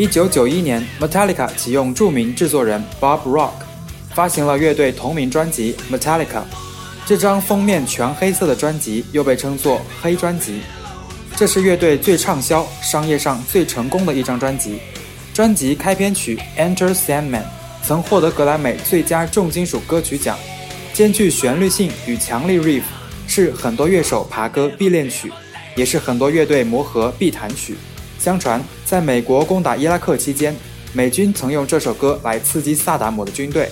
Speaker 2: 一九九一年，Metallica 启用著名制作人 Bob Rock，发行了乐队同名专辑《Metallica》。这张封面全黑色的专辑又被称作“黑专辑”。这是乐队最畅销、商业上最成功的一张专辑。专辑开篇曲《Enter Sandman》曾获得格莱美最佳重金属歌曲奖，兼具旋律性与强力 riff，是很多乐手爬歌必练曲，也是很多乐队磨合必弹曲。相传，在美国攻打伊拉克期间，美军曾用这首歌来刺激萨达姆的军队。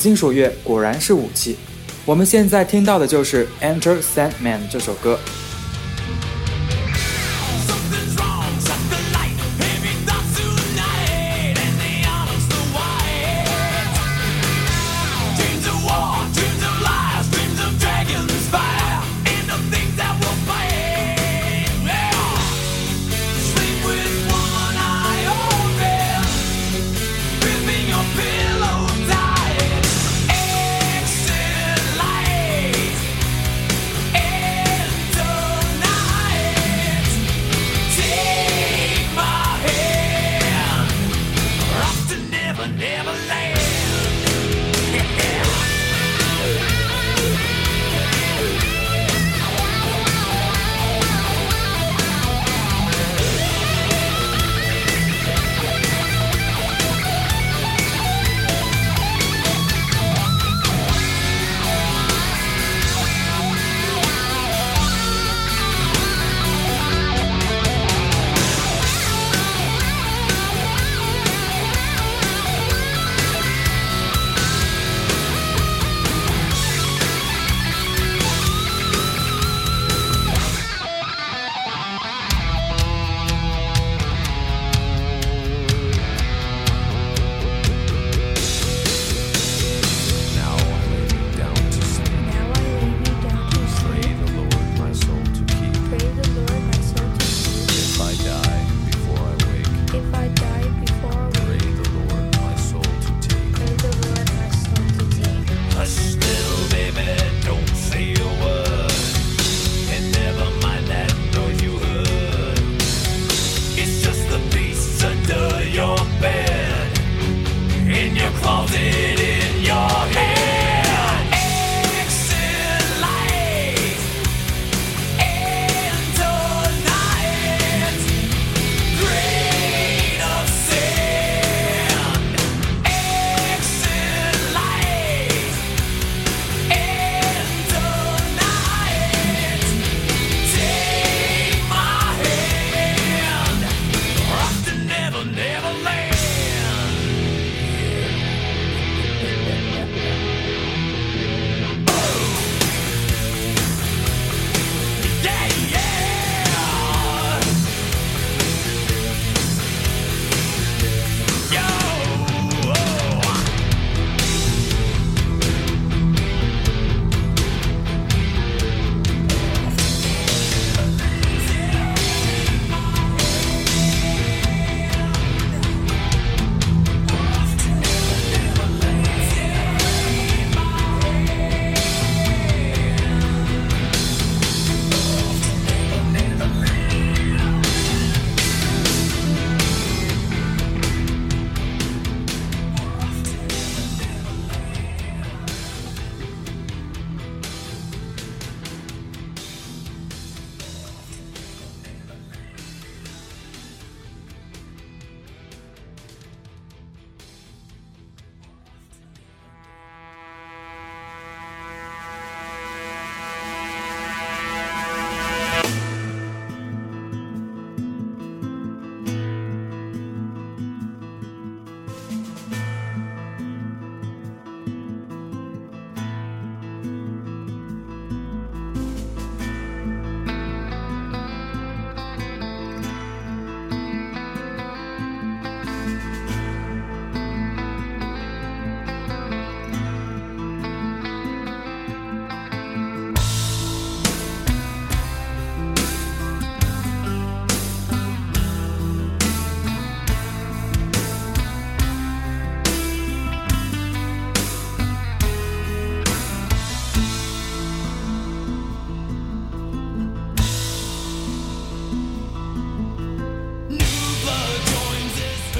Speaker 2: 金属乐果然是武器。我们现在听到的就是《Enter Sandman》这首歌。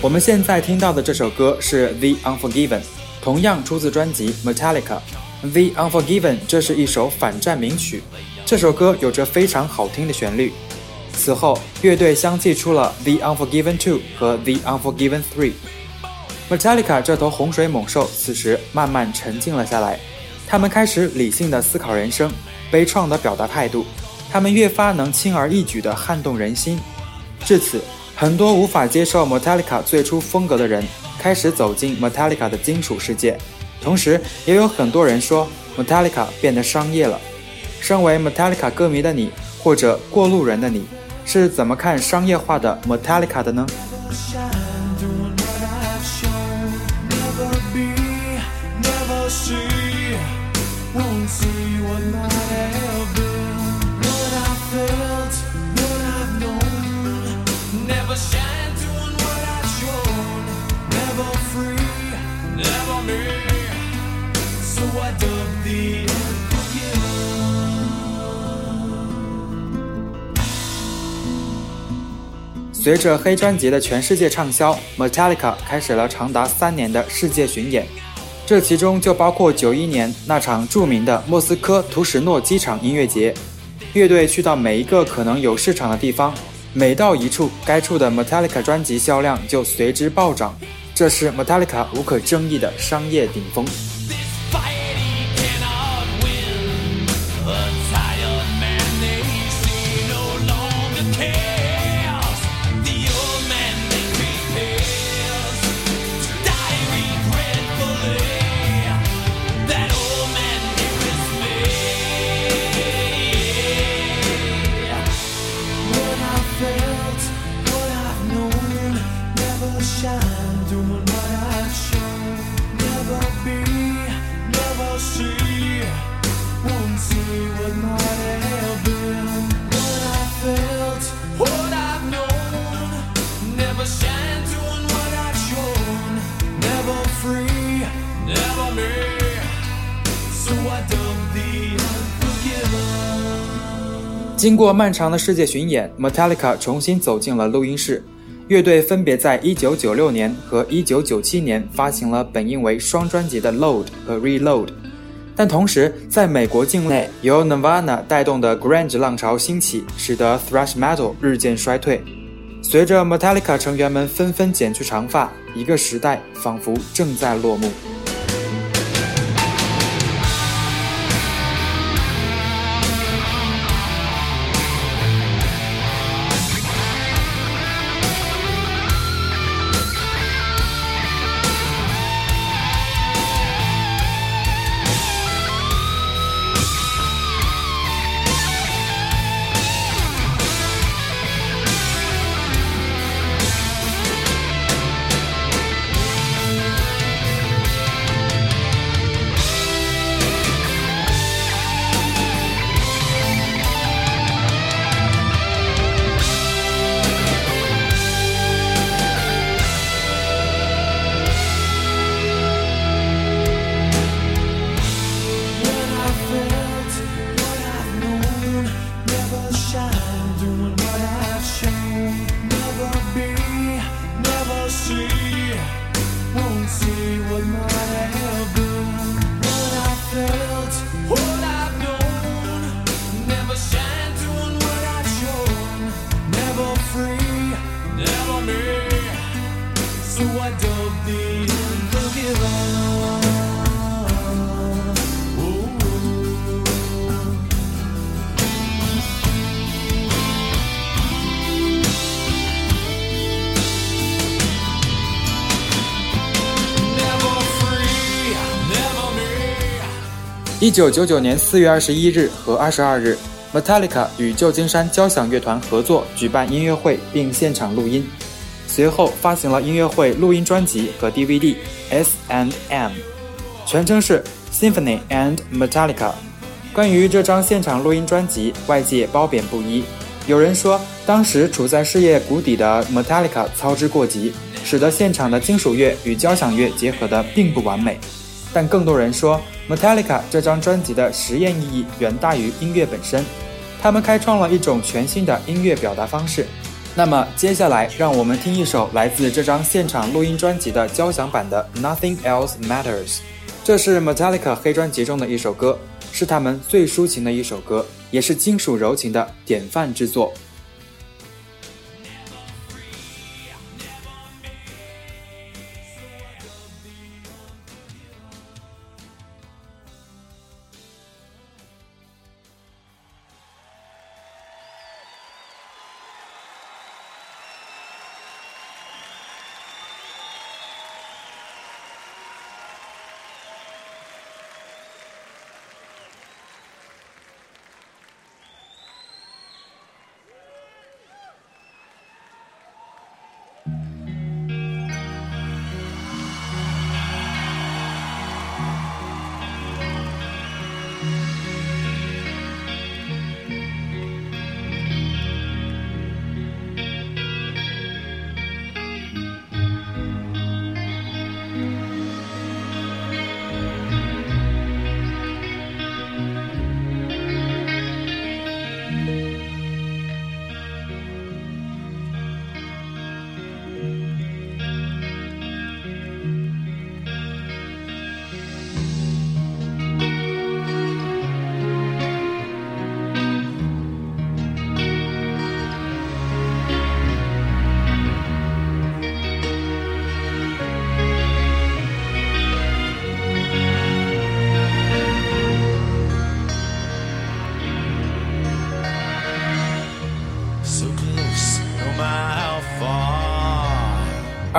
Speaker 2: 我们现在听到的这首歌是《The Unforgiven》，同样出自专辑《Metallica》。《The Unforgiven》这是一首反战名曲，这首歌有着非常好听的旋律。此后，乐队相继出了《The Unforgiven 2》和《The Unforgiven 3》。Metallica 这头洪水猛兽此时慢慢沉静了下来，他们开始理性的思考人生，悲怆的表达态度，他们越发能轻而易举地撼动人心。至此，很多无法接受 Metallica 最初风格的人开始走进 Metallica 的金属世界，同时也有很多人说 Metallica 变得商业了。身为 Metallica 歌迷的你，或者过路人的你，是怎么看商业化的 Metallica 的呢？随着黑专辑的全世界畅销，Metallica 开始了长达三年的世界巡演，这其中就包括九一年那场著名的莫斯科图什诺机场音乐节。乐队去到每一个可能有市场的地方，每到一处，该处的 Metallica 专辑销量就随之暴涨，这是 Metallica 无可争议的商业顶峰。经过漫长的世界巡演，Metallica 重新走进了录音室。乐队分别在1996年和1997年发行了本应为双专辑的《Load》和《Reload》，但同时在美国境内，由 Nirvana 带动的 Grunge 浪潮兴起，使得 Thrash Metal 日渐衰退。随着 Metallica 成员们纷纷剪去长发，一个时代仿佛正在落幕。一九九九年四月二十一日和二十二日，Metallica 与旧金山交响乐团合作举办音乐会并现场录音，随后发行了音乐会录音专辑和 DVD《S and M》，全称是 Symphony and Metallica。关于这张现场录音专辑，外界褒贬不一。有人说，当时处在事业谷底的 Metallica 操之过急，使得现场的金属乐与交响乐结合的并不完美。但更多人说。Metallica 这张专辑的实验意义远大于音乐本身，他们开创了一种全新的音乐表达方式。那么接下来，让我们听一首来自这张现场录音专辑的交响版的《Nothing Else Matters》。这是 Metallica 黑专辑中的一首歌，是他们最抒情的一首歌，也是金属柔情的典范之作。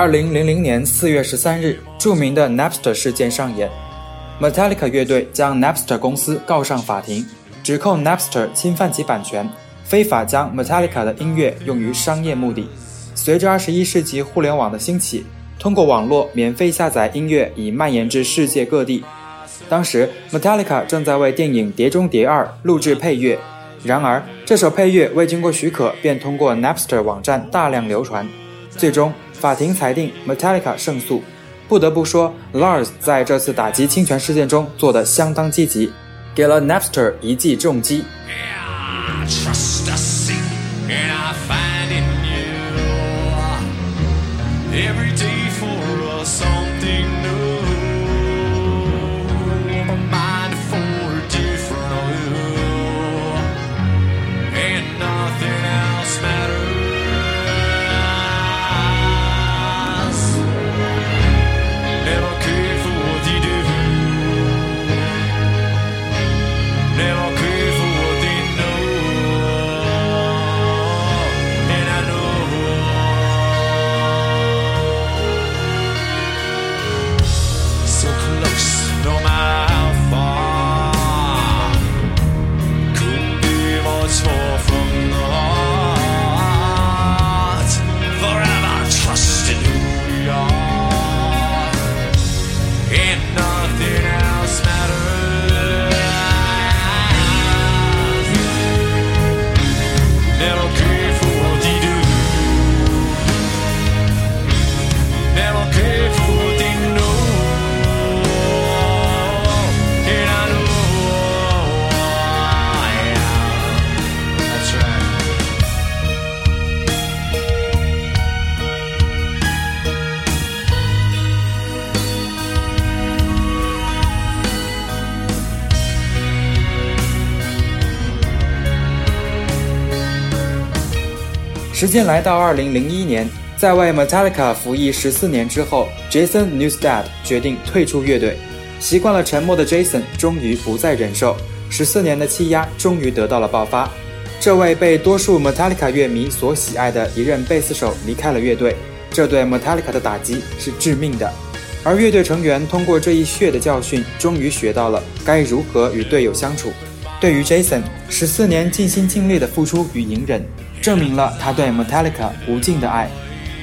Speaker 2: 二零零零年四月十三日，著名的 Napster 事件上演。Metallica 乐队将 Napster 公司告上法庭，指控 Napster 侵犯其版权，非法将 Metallica 的音乐用于商业目的。随着二十一世纪互联网的兴起，通过网络免费下载音乐已蔓延至世界各地。当时，Metallica 正在为电影《碟中谍二》录制配乐，然而这首配乐未经过许可便通过 Napster 网站大量流传，最终。法庭裁定 Metallica 胜诉。不得不说，Lars 在这次打击侵权事件中做得相当积极，给了 Napster 一记重击。时间来到二零零一年，在为 Metallica 服役十四年之后，Jason Newsted 决定退出乐队。习惯了沉默的 Jason 终于不再忍受，十四年的欺压终于得到了爆发。这位被多数 Metallica 乐迷所喜爱的一任贝斯手离开了乐队，这对 Metallica 的打击是致命的。而乐队成员通过这一血的教训，终于学到了该如何与队友相处。对于 Jason，十四年尽心尽力的付出与隐忍。证明了他对 Metallica 无尽的爱，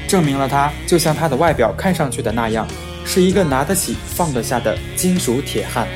Speaker 2: 证明了他就像他的外表看上去的那样，是一个拿得起放得下的金属铁汉。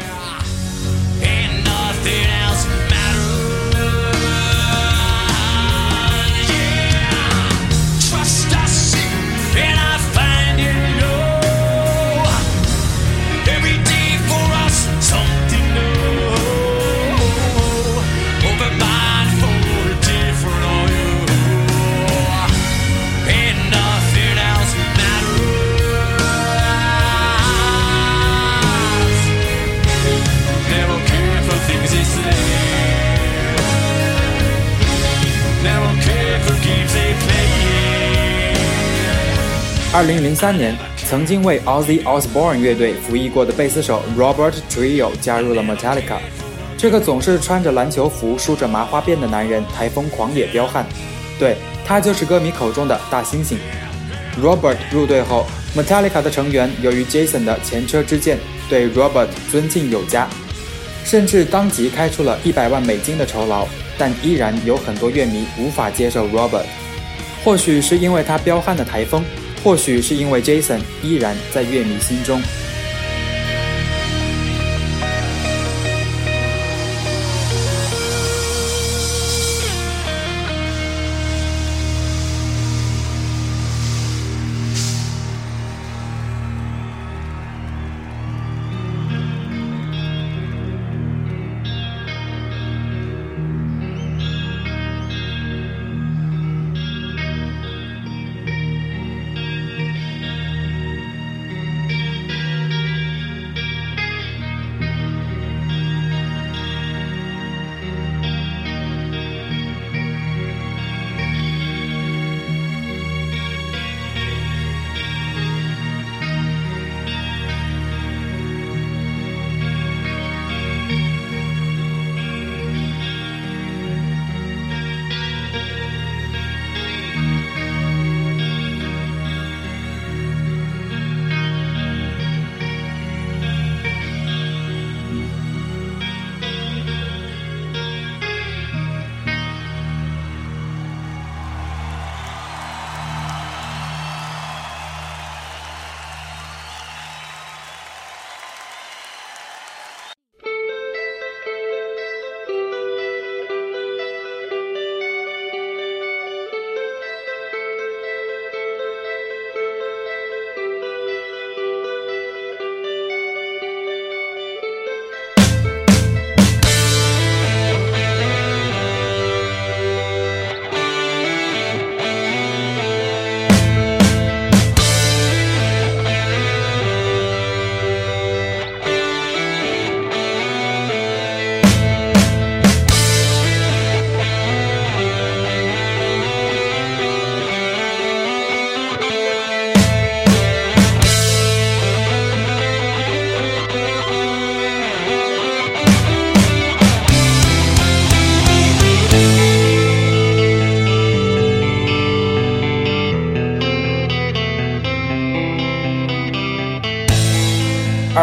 Speaker 2: 二零零三年，曾经为 Ozzy Osbourne 乐队服役过的贝斯手 Robert Trio 加入了 Metallica。这个总是穿着篮球服、梳着麻花辫的男人，台风狂野彪悍，对他就是歌迷口中的大猩猩。Robert 入队后，Metallica 的成员由于 Jason 的前车之鉴，对 Robert 尊敬有加，甚至当即开出了一百万美金的酬劳。但依然有很多乐迷无法接受 Robert，或许是因为他彪悍的台风。或许是因为 Jason 依然在乐迷心中。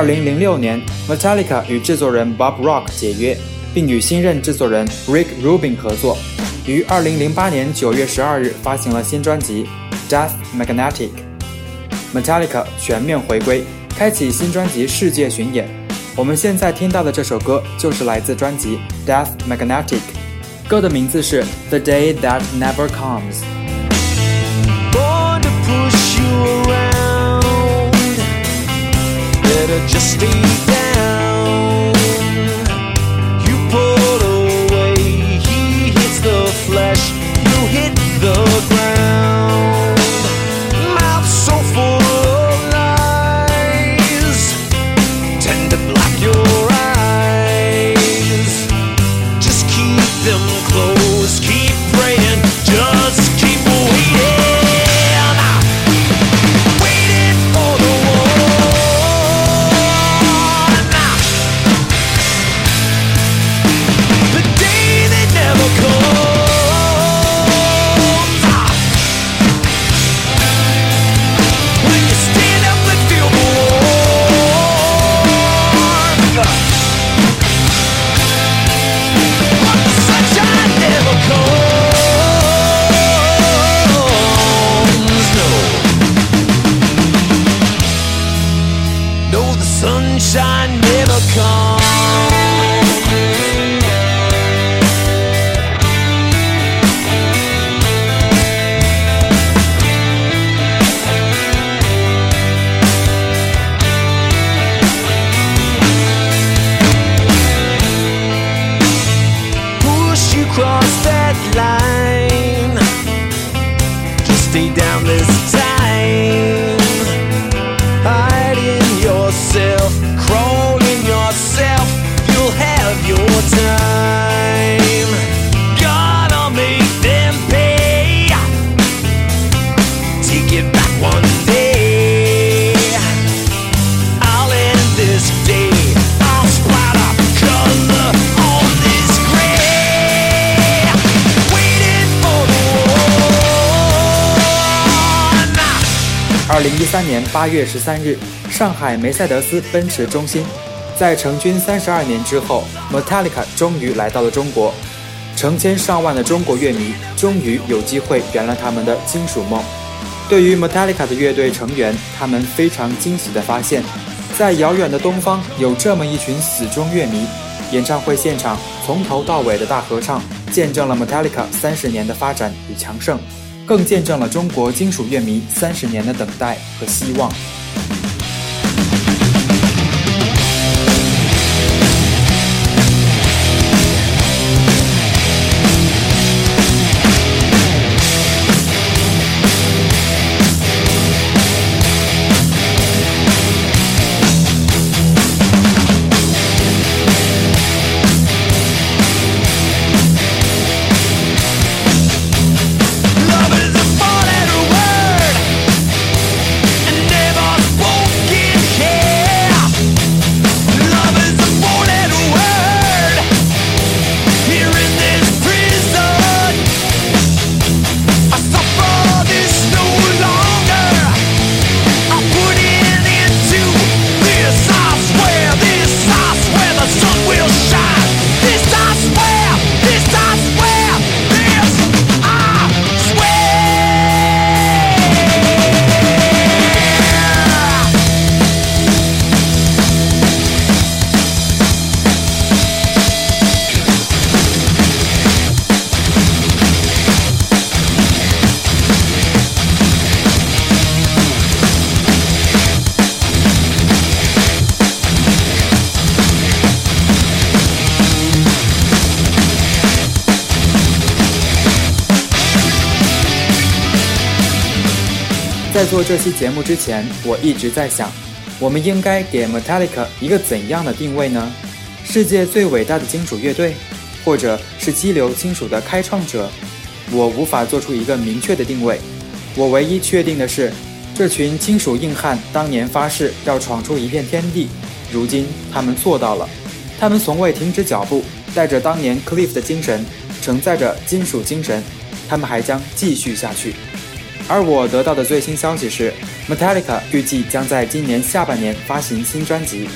Speaker 2: 二零零六年，Metallica 与制作人 Bob Rock 解约，并与新任制作人 Rick Rubin 合作，于二零零八年九月十二日发行了新专辑《Death Magnetic》。Metallica 全面回归，开启新专辑世界巡演。我们现在听到的这首歌就是来自专辑《Death Magnetic》，歌的名字是《The Day That Never Comes》。
Speaker 1: just
Speaker 2: eat. 八月十三日，上海梅赛德斯奔驰中心，在成军三十二年之后，Metallica 终于来到了中国，成千上万的中国乐迷终于有机会圆了他们的金属梦。对于 Metallica 的乐队成员，他们非常惊喜地发现，在遥远的东方有这么一群死忠乐迷。演唱会现场从头到尾的大合唱，见证了 Metallica 三十年的发展与强盛，更见证了中国金属乐迷三十年的等待和希望。做这期节目之前，我一直在想，我们应该给 Metallica 一个怎样的定位呢？世界最伟大的金属乐队，或者是激流金属的开创者？我无法做出一个明确的定位。我唯一确定的是，这群金属硬汉当年发誓要闯出一片天地，如今他们做到了。他们从未停止脚步，带着当年 Cliff 的精神，承载着金属精神，他们还将继续下去。而我得到的最新消息是，Metallica 预计将在今年下半年发行新专辑。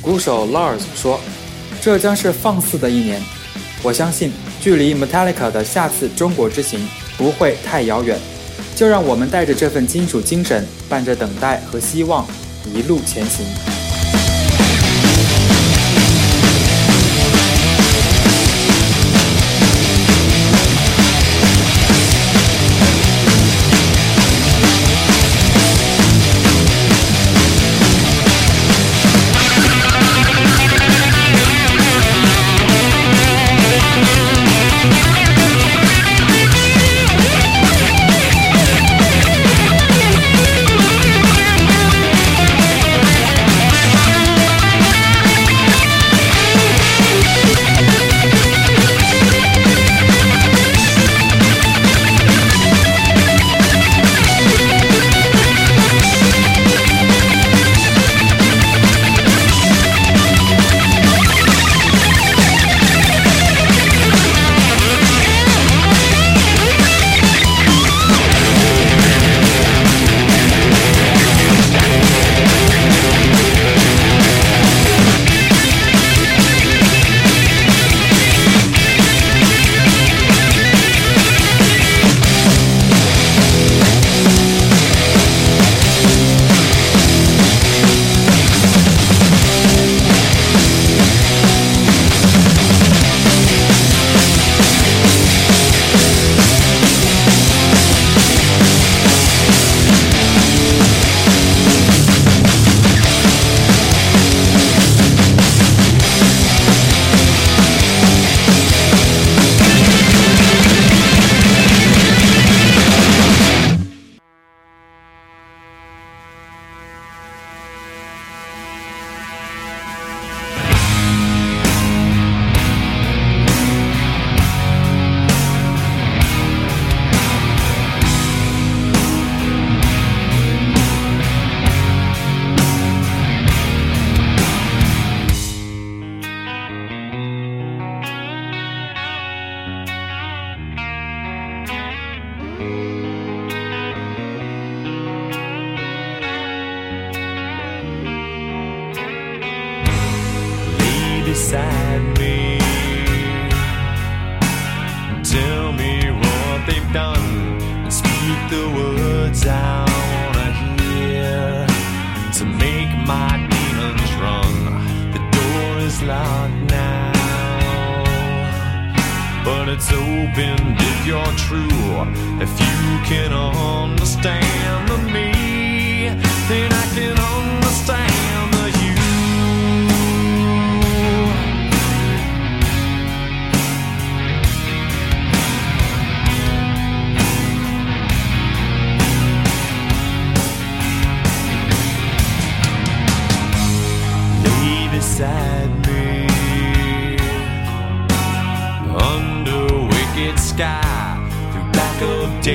Speaker 2: 鼓手 Lars 说：“这将是放肆的一年。”我相信，距离 Metallica 的下次中国之行不会太遥远。就让我们带着这份金属精神，伴着等待和希望，一路前行。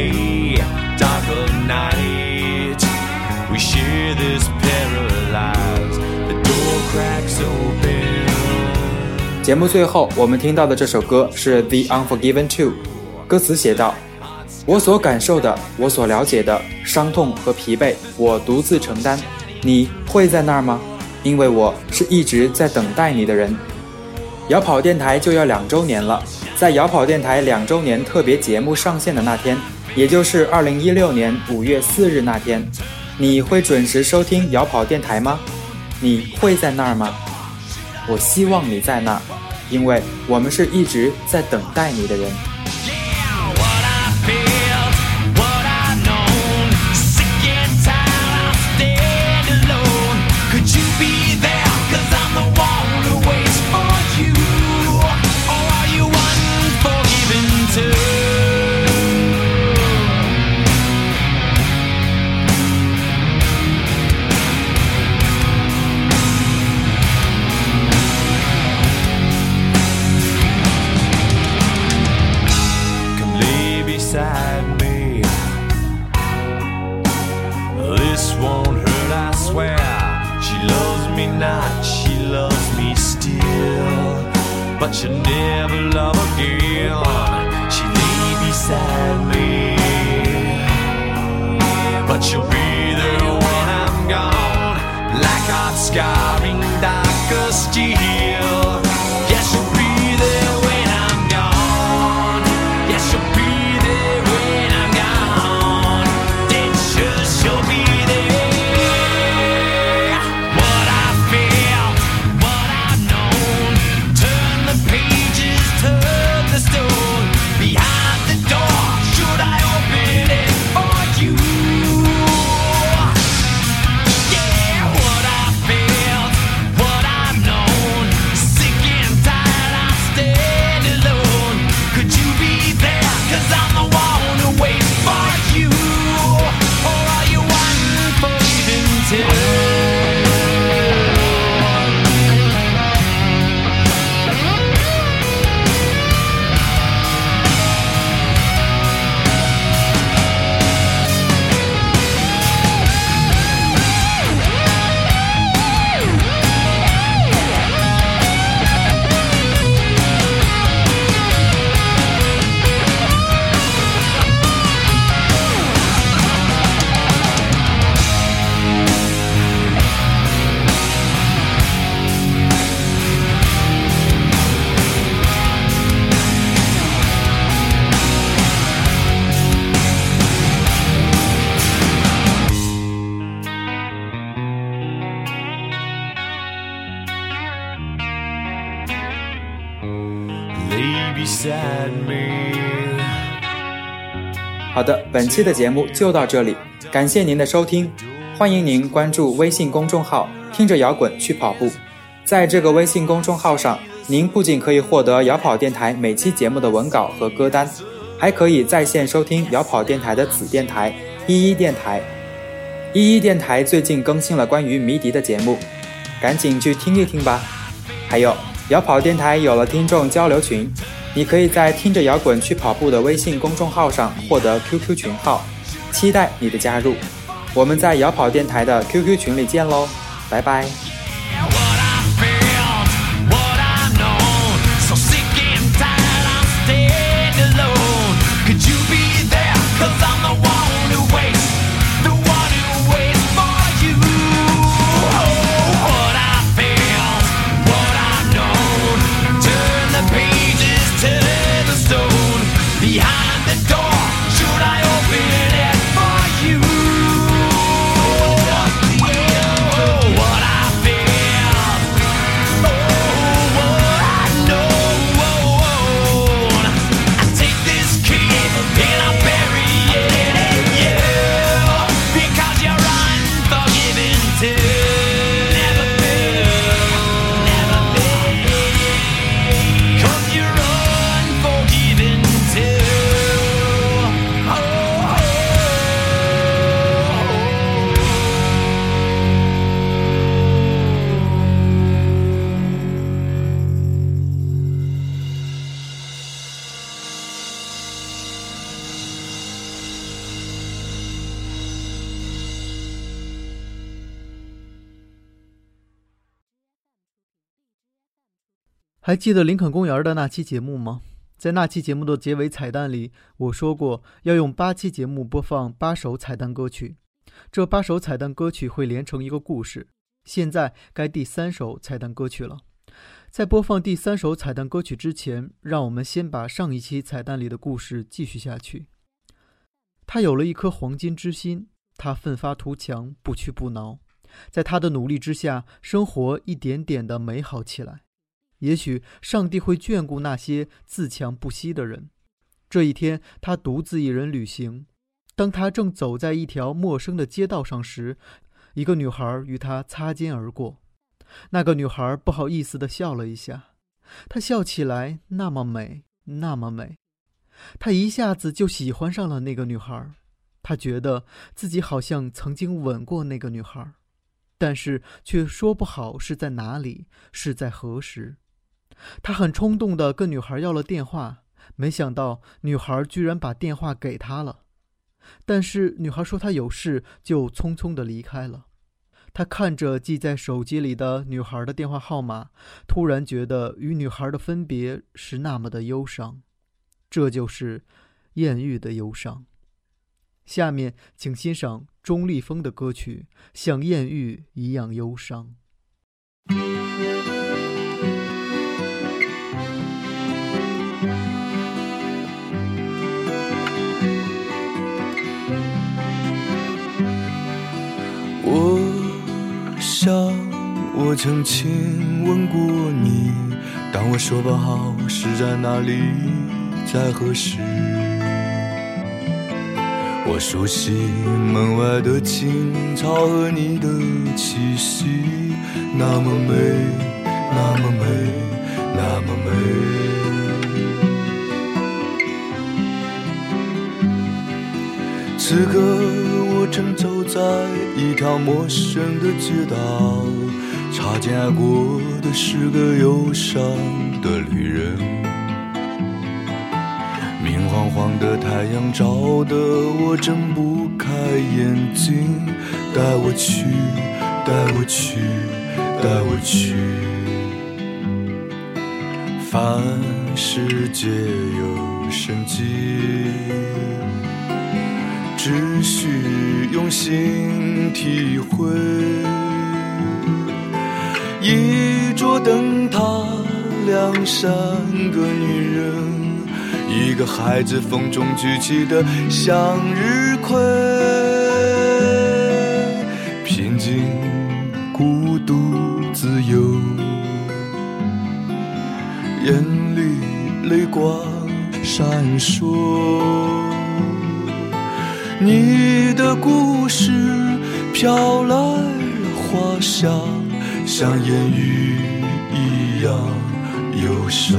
Speaker 2: Day, dark of night. We share this paralyzed. The door cracks open.
Speaker 1: 节目最后，我们听到的这首歌是《The Unforgiven Two》，歌词写道：“我所感受的，我所了解的伤痛和疲惫，我独自承担。你会在那儿吗？因为我是一直在等待你的人。”摇跑电台就要两周年了，在摇跑电台两周年特别节目上线的那天，也就是二零一六年五月四日那天，你会准时收听摇跑电台吗？你会在那儿吗？我希望你在那儿，因为我们是一直在等待你的人。本期的节目就到这里，感谢您的收听，欢迎您关注微信公众号“听着摇滚去跑步”。在这个微信公众号上，您不仅可以获得摇跑电台每期节目的文稿和歌单，还可以在线收听摇跑电台的子电台一一电台。一一电台最近更新了关于迷笛的节目，赶紧去听一听吧。还有，摇跑电台有了听众交流群，你可以在听着摇滚去跑步的微信公众号上获得 QQ 群号，期待你的加入。我们在摇跑电台的 QQ 群里见喽，拜拜。
Speaker 3: 还记得林肯公园的那期节目吗？在那期节目的结尾彩蛋里，我说过要用八期节目播放八首彩蛋歌曲，这八首彩蛋歌曲会连成一个故事。现在该第三首彩蛋歌曲了。在播放第三首彩蛋歌曲之前，让我们先把上一期彩蛋里的故事继续下去。他有了一颗黄金之心，他奋发图强，不屈不挠。在他的努力之下，生活一点点的美好起来。也许上帝会眷顾那些自强不息的人。这一天，他独自一人旅行。当他正走在一条陌生的街道上时，一个女孩与他擦肩而过。那个女孩不好意思地笑了一下，她笑起来那么美，那么美。他一下子就喜欢上了那个女孩。他觉得自己好像曾经吻过那个女孩，但是却说不好是在哪里，是在何时。他很冲动地跟女孩要了电话，没想到女孩居然把电话给他了。但是女孩说她有事，就匆匆地离开了。他看着记在手机里的女孩的电话号码，突然觉得与女孩的分别是那么的忧伤。这就是艳遇的忧伤。下面请欣赏钟立风的歌曲《像艳遇一样忧伤》。
Speaker 4: 想我曾亲吻过你，当我说不好是在哪里，在何时。我熟悉门外的青草和你的气息，那么美，那么美，那么美。此刻我正走在一条陌生的街道，擦肩而过的是个忧伤的旅人。明晃晃的太阳照得我睁不开眼睛，带我去，带我去，带我去。凡事皆有生机。只需用心体会，一桌灯塔两三个女人，一个孩子风中举起的向日葵，平静、孤独、自由，眼里泪光闪烁。你的故事飘来了花香，像烟雨一样忧伤。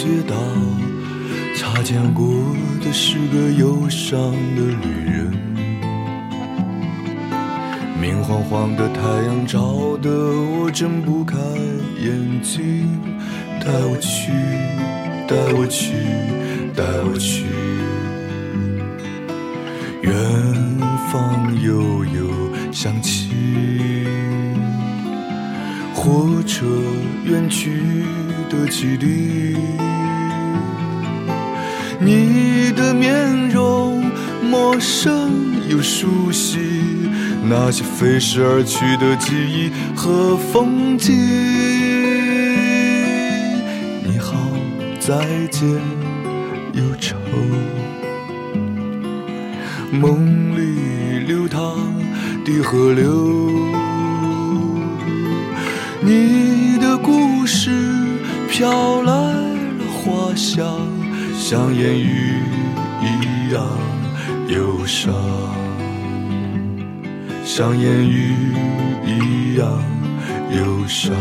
Speaker 4: 街道，擦肩过的是个忧伤的旅人。明晃晃的太阳照得我睁不开眼睛，带我去，带我去，带我去。远方悠悠响起。火车远去的汽笛，你的面容陌生又熟悉，那些飞逝而去的记忆和风景。你好，再见，忧愁，梦里流淌的河流。你的故事飘来了花香，像烟雨一样忧伤，像烟雨一样忧伤。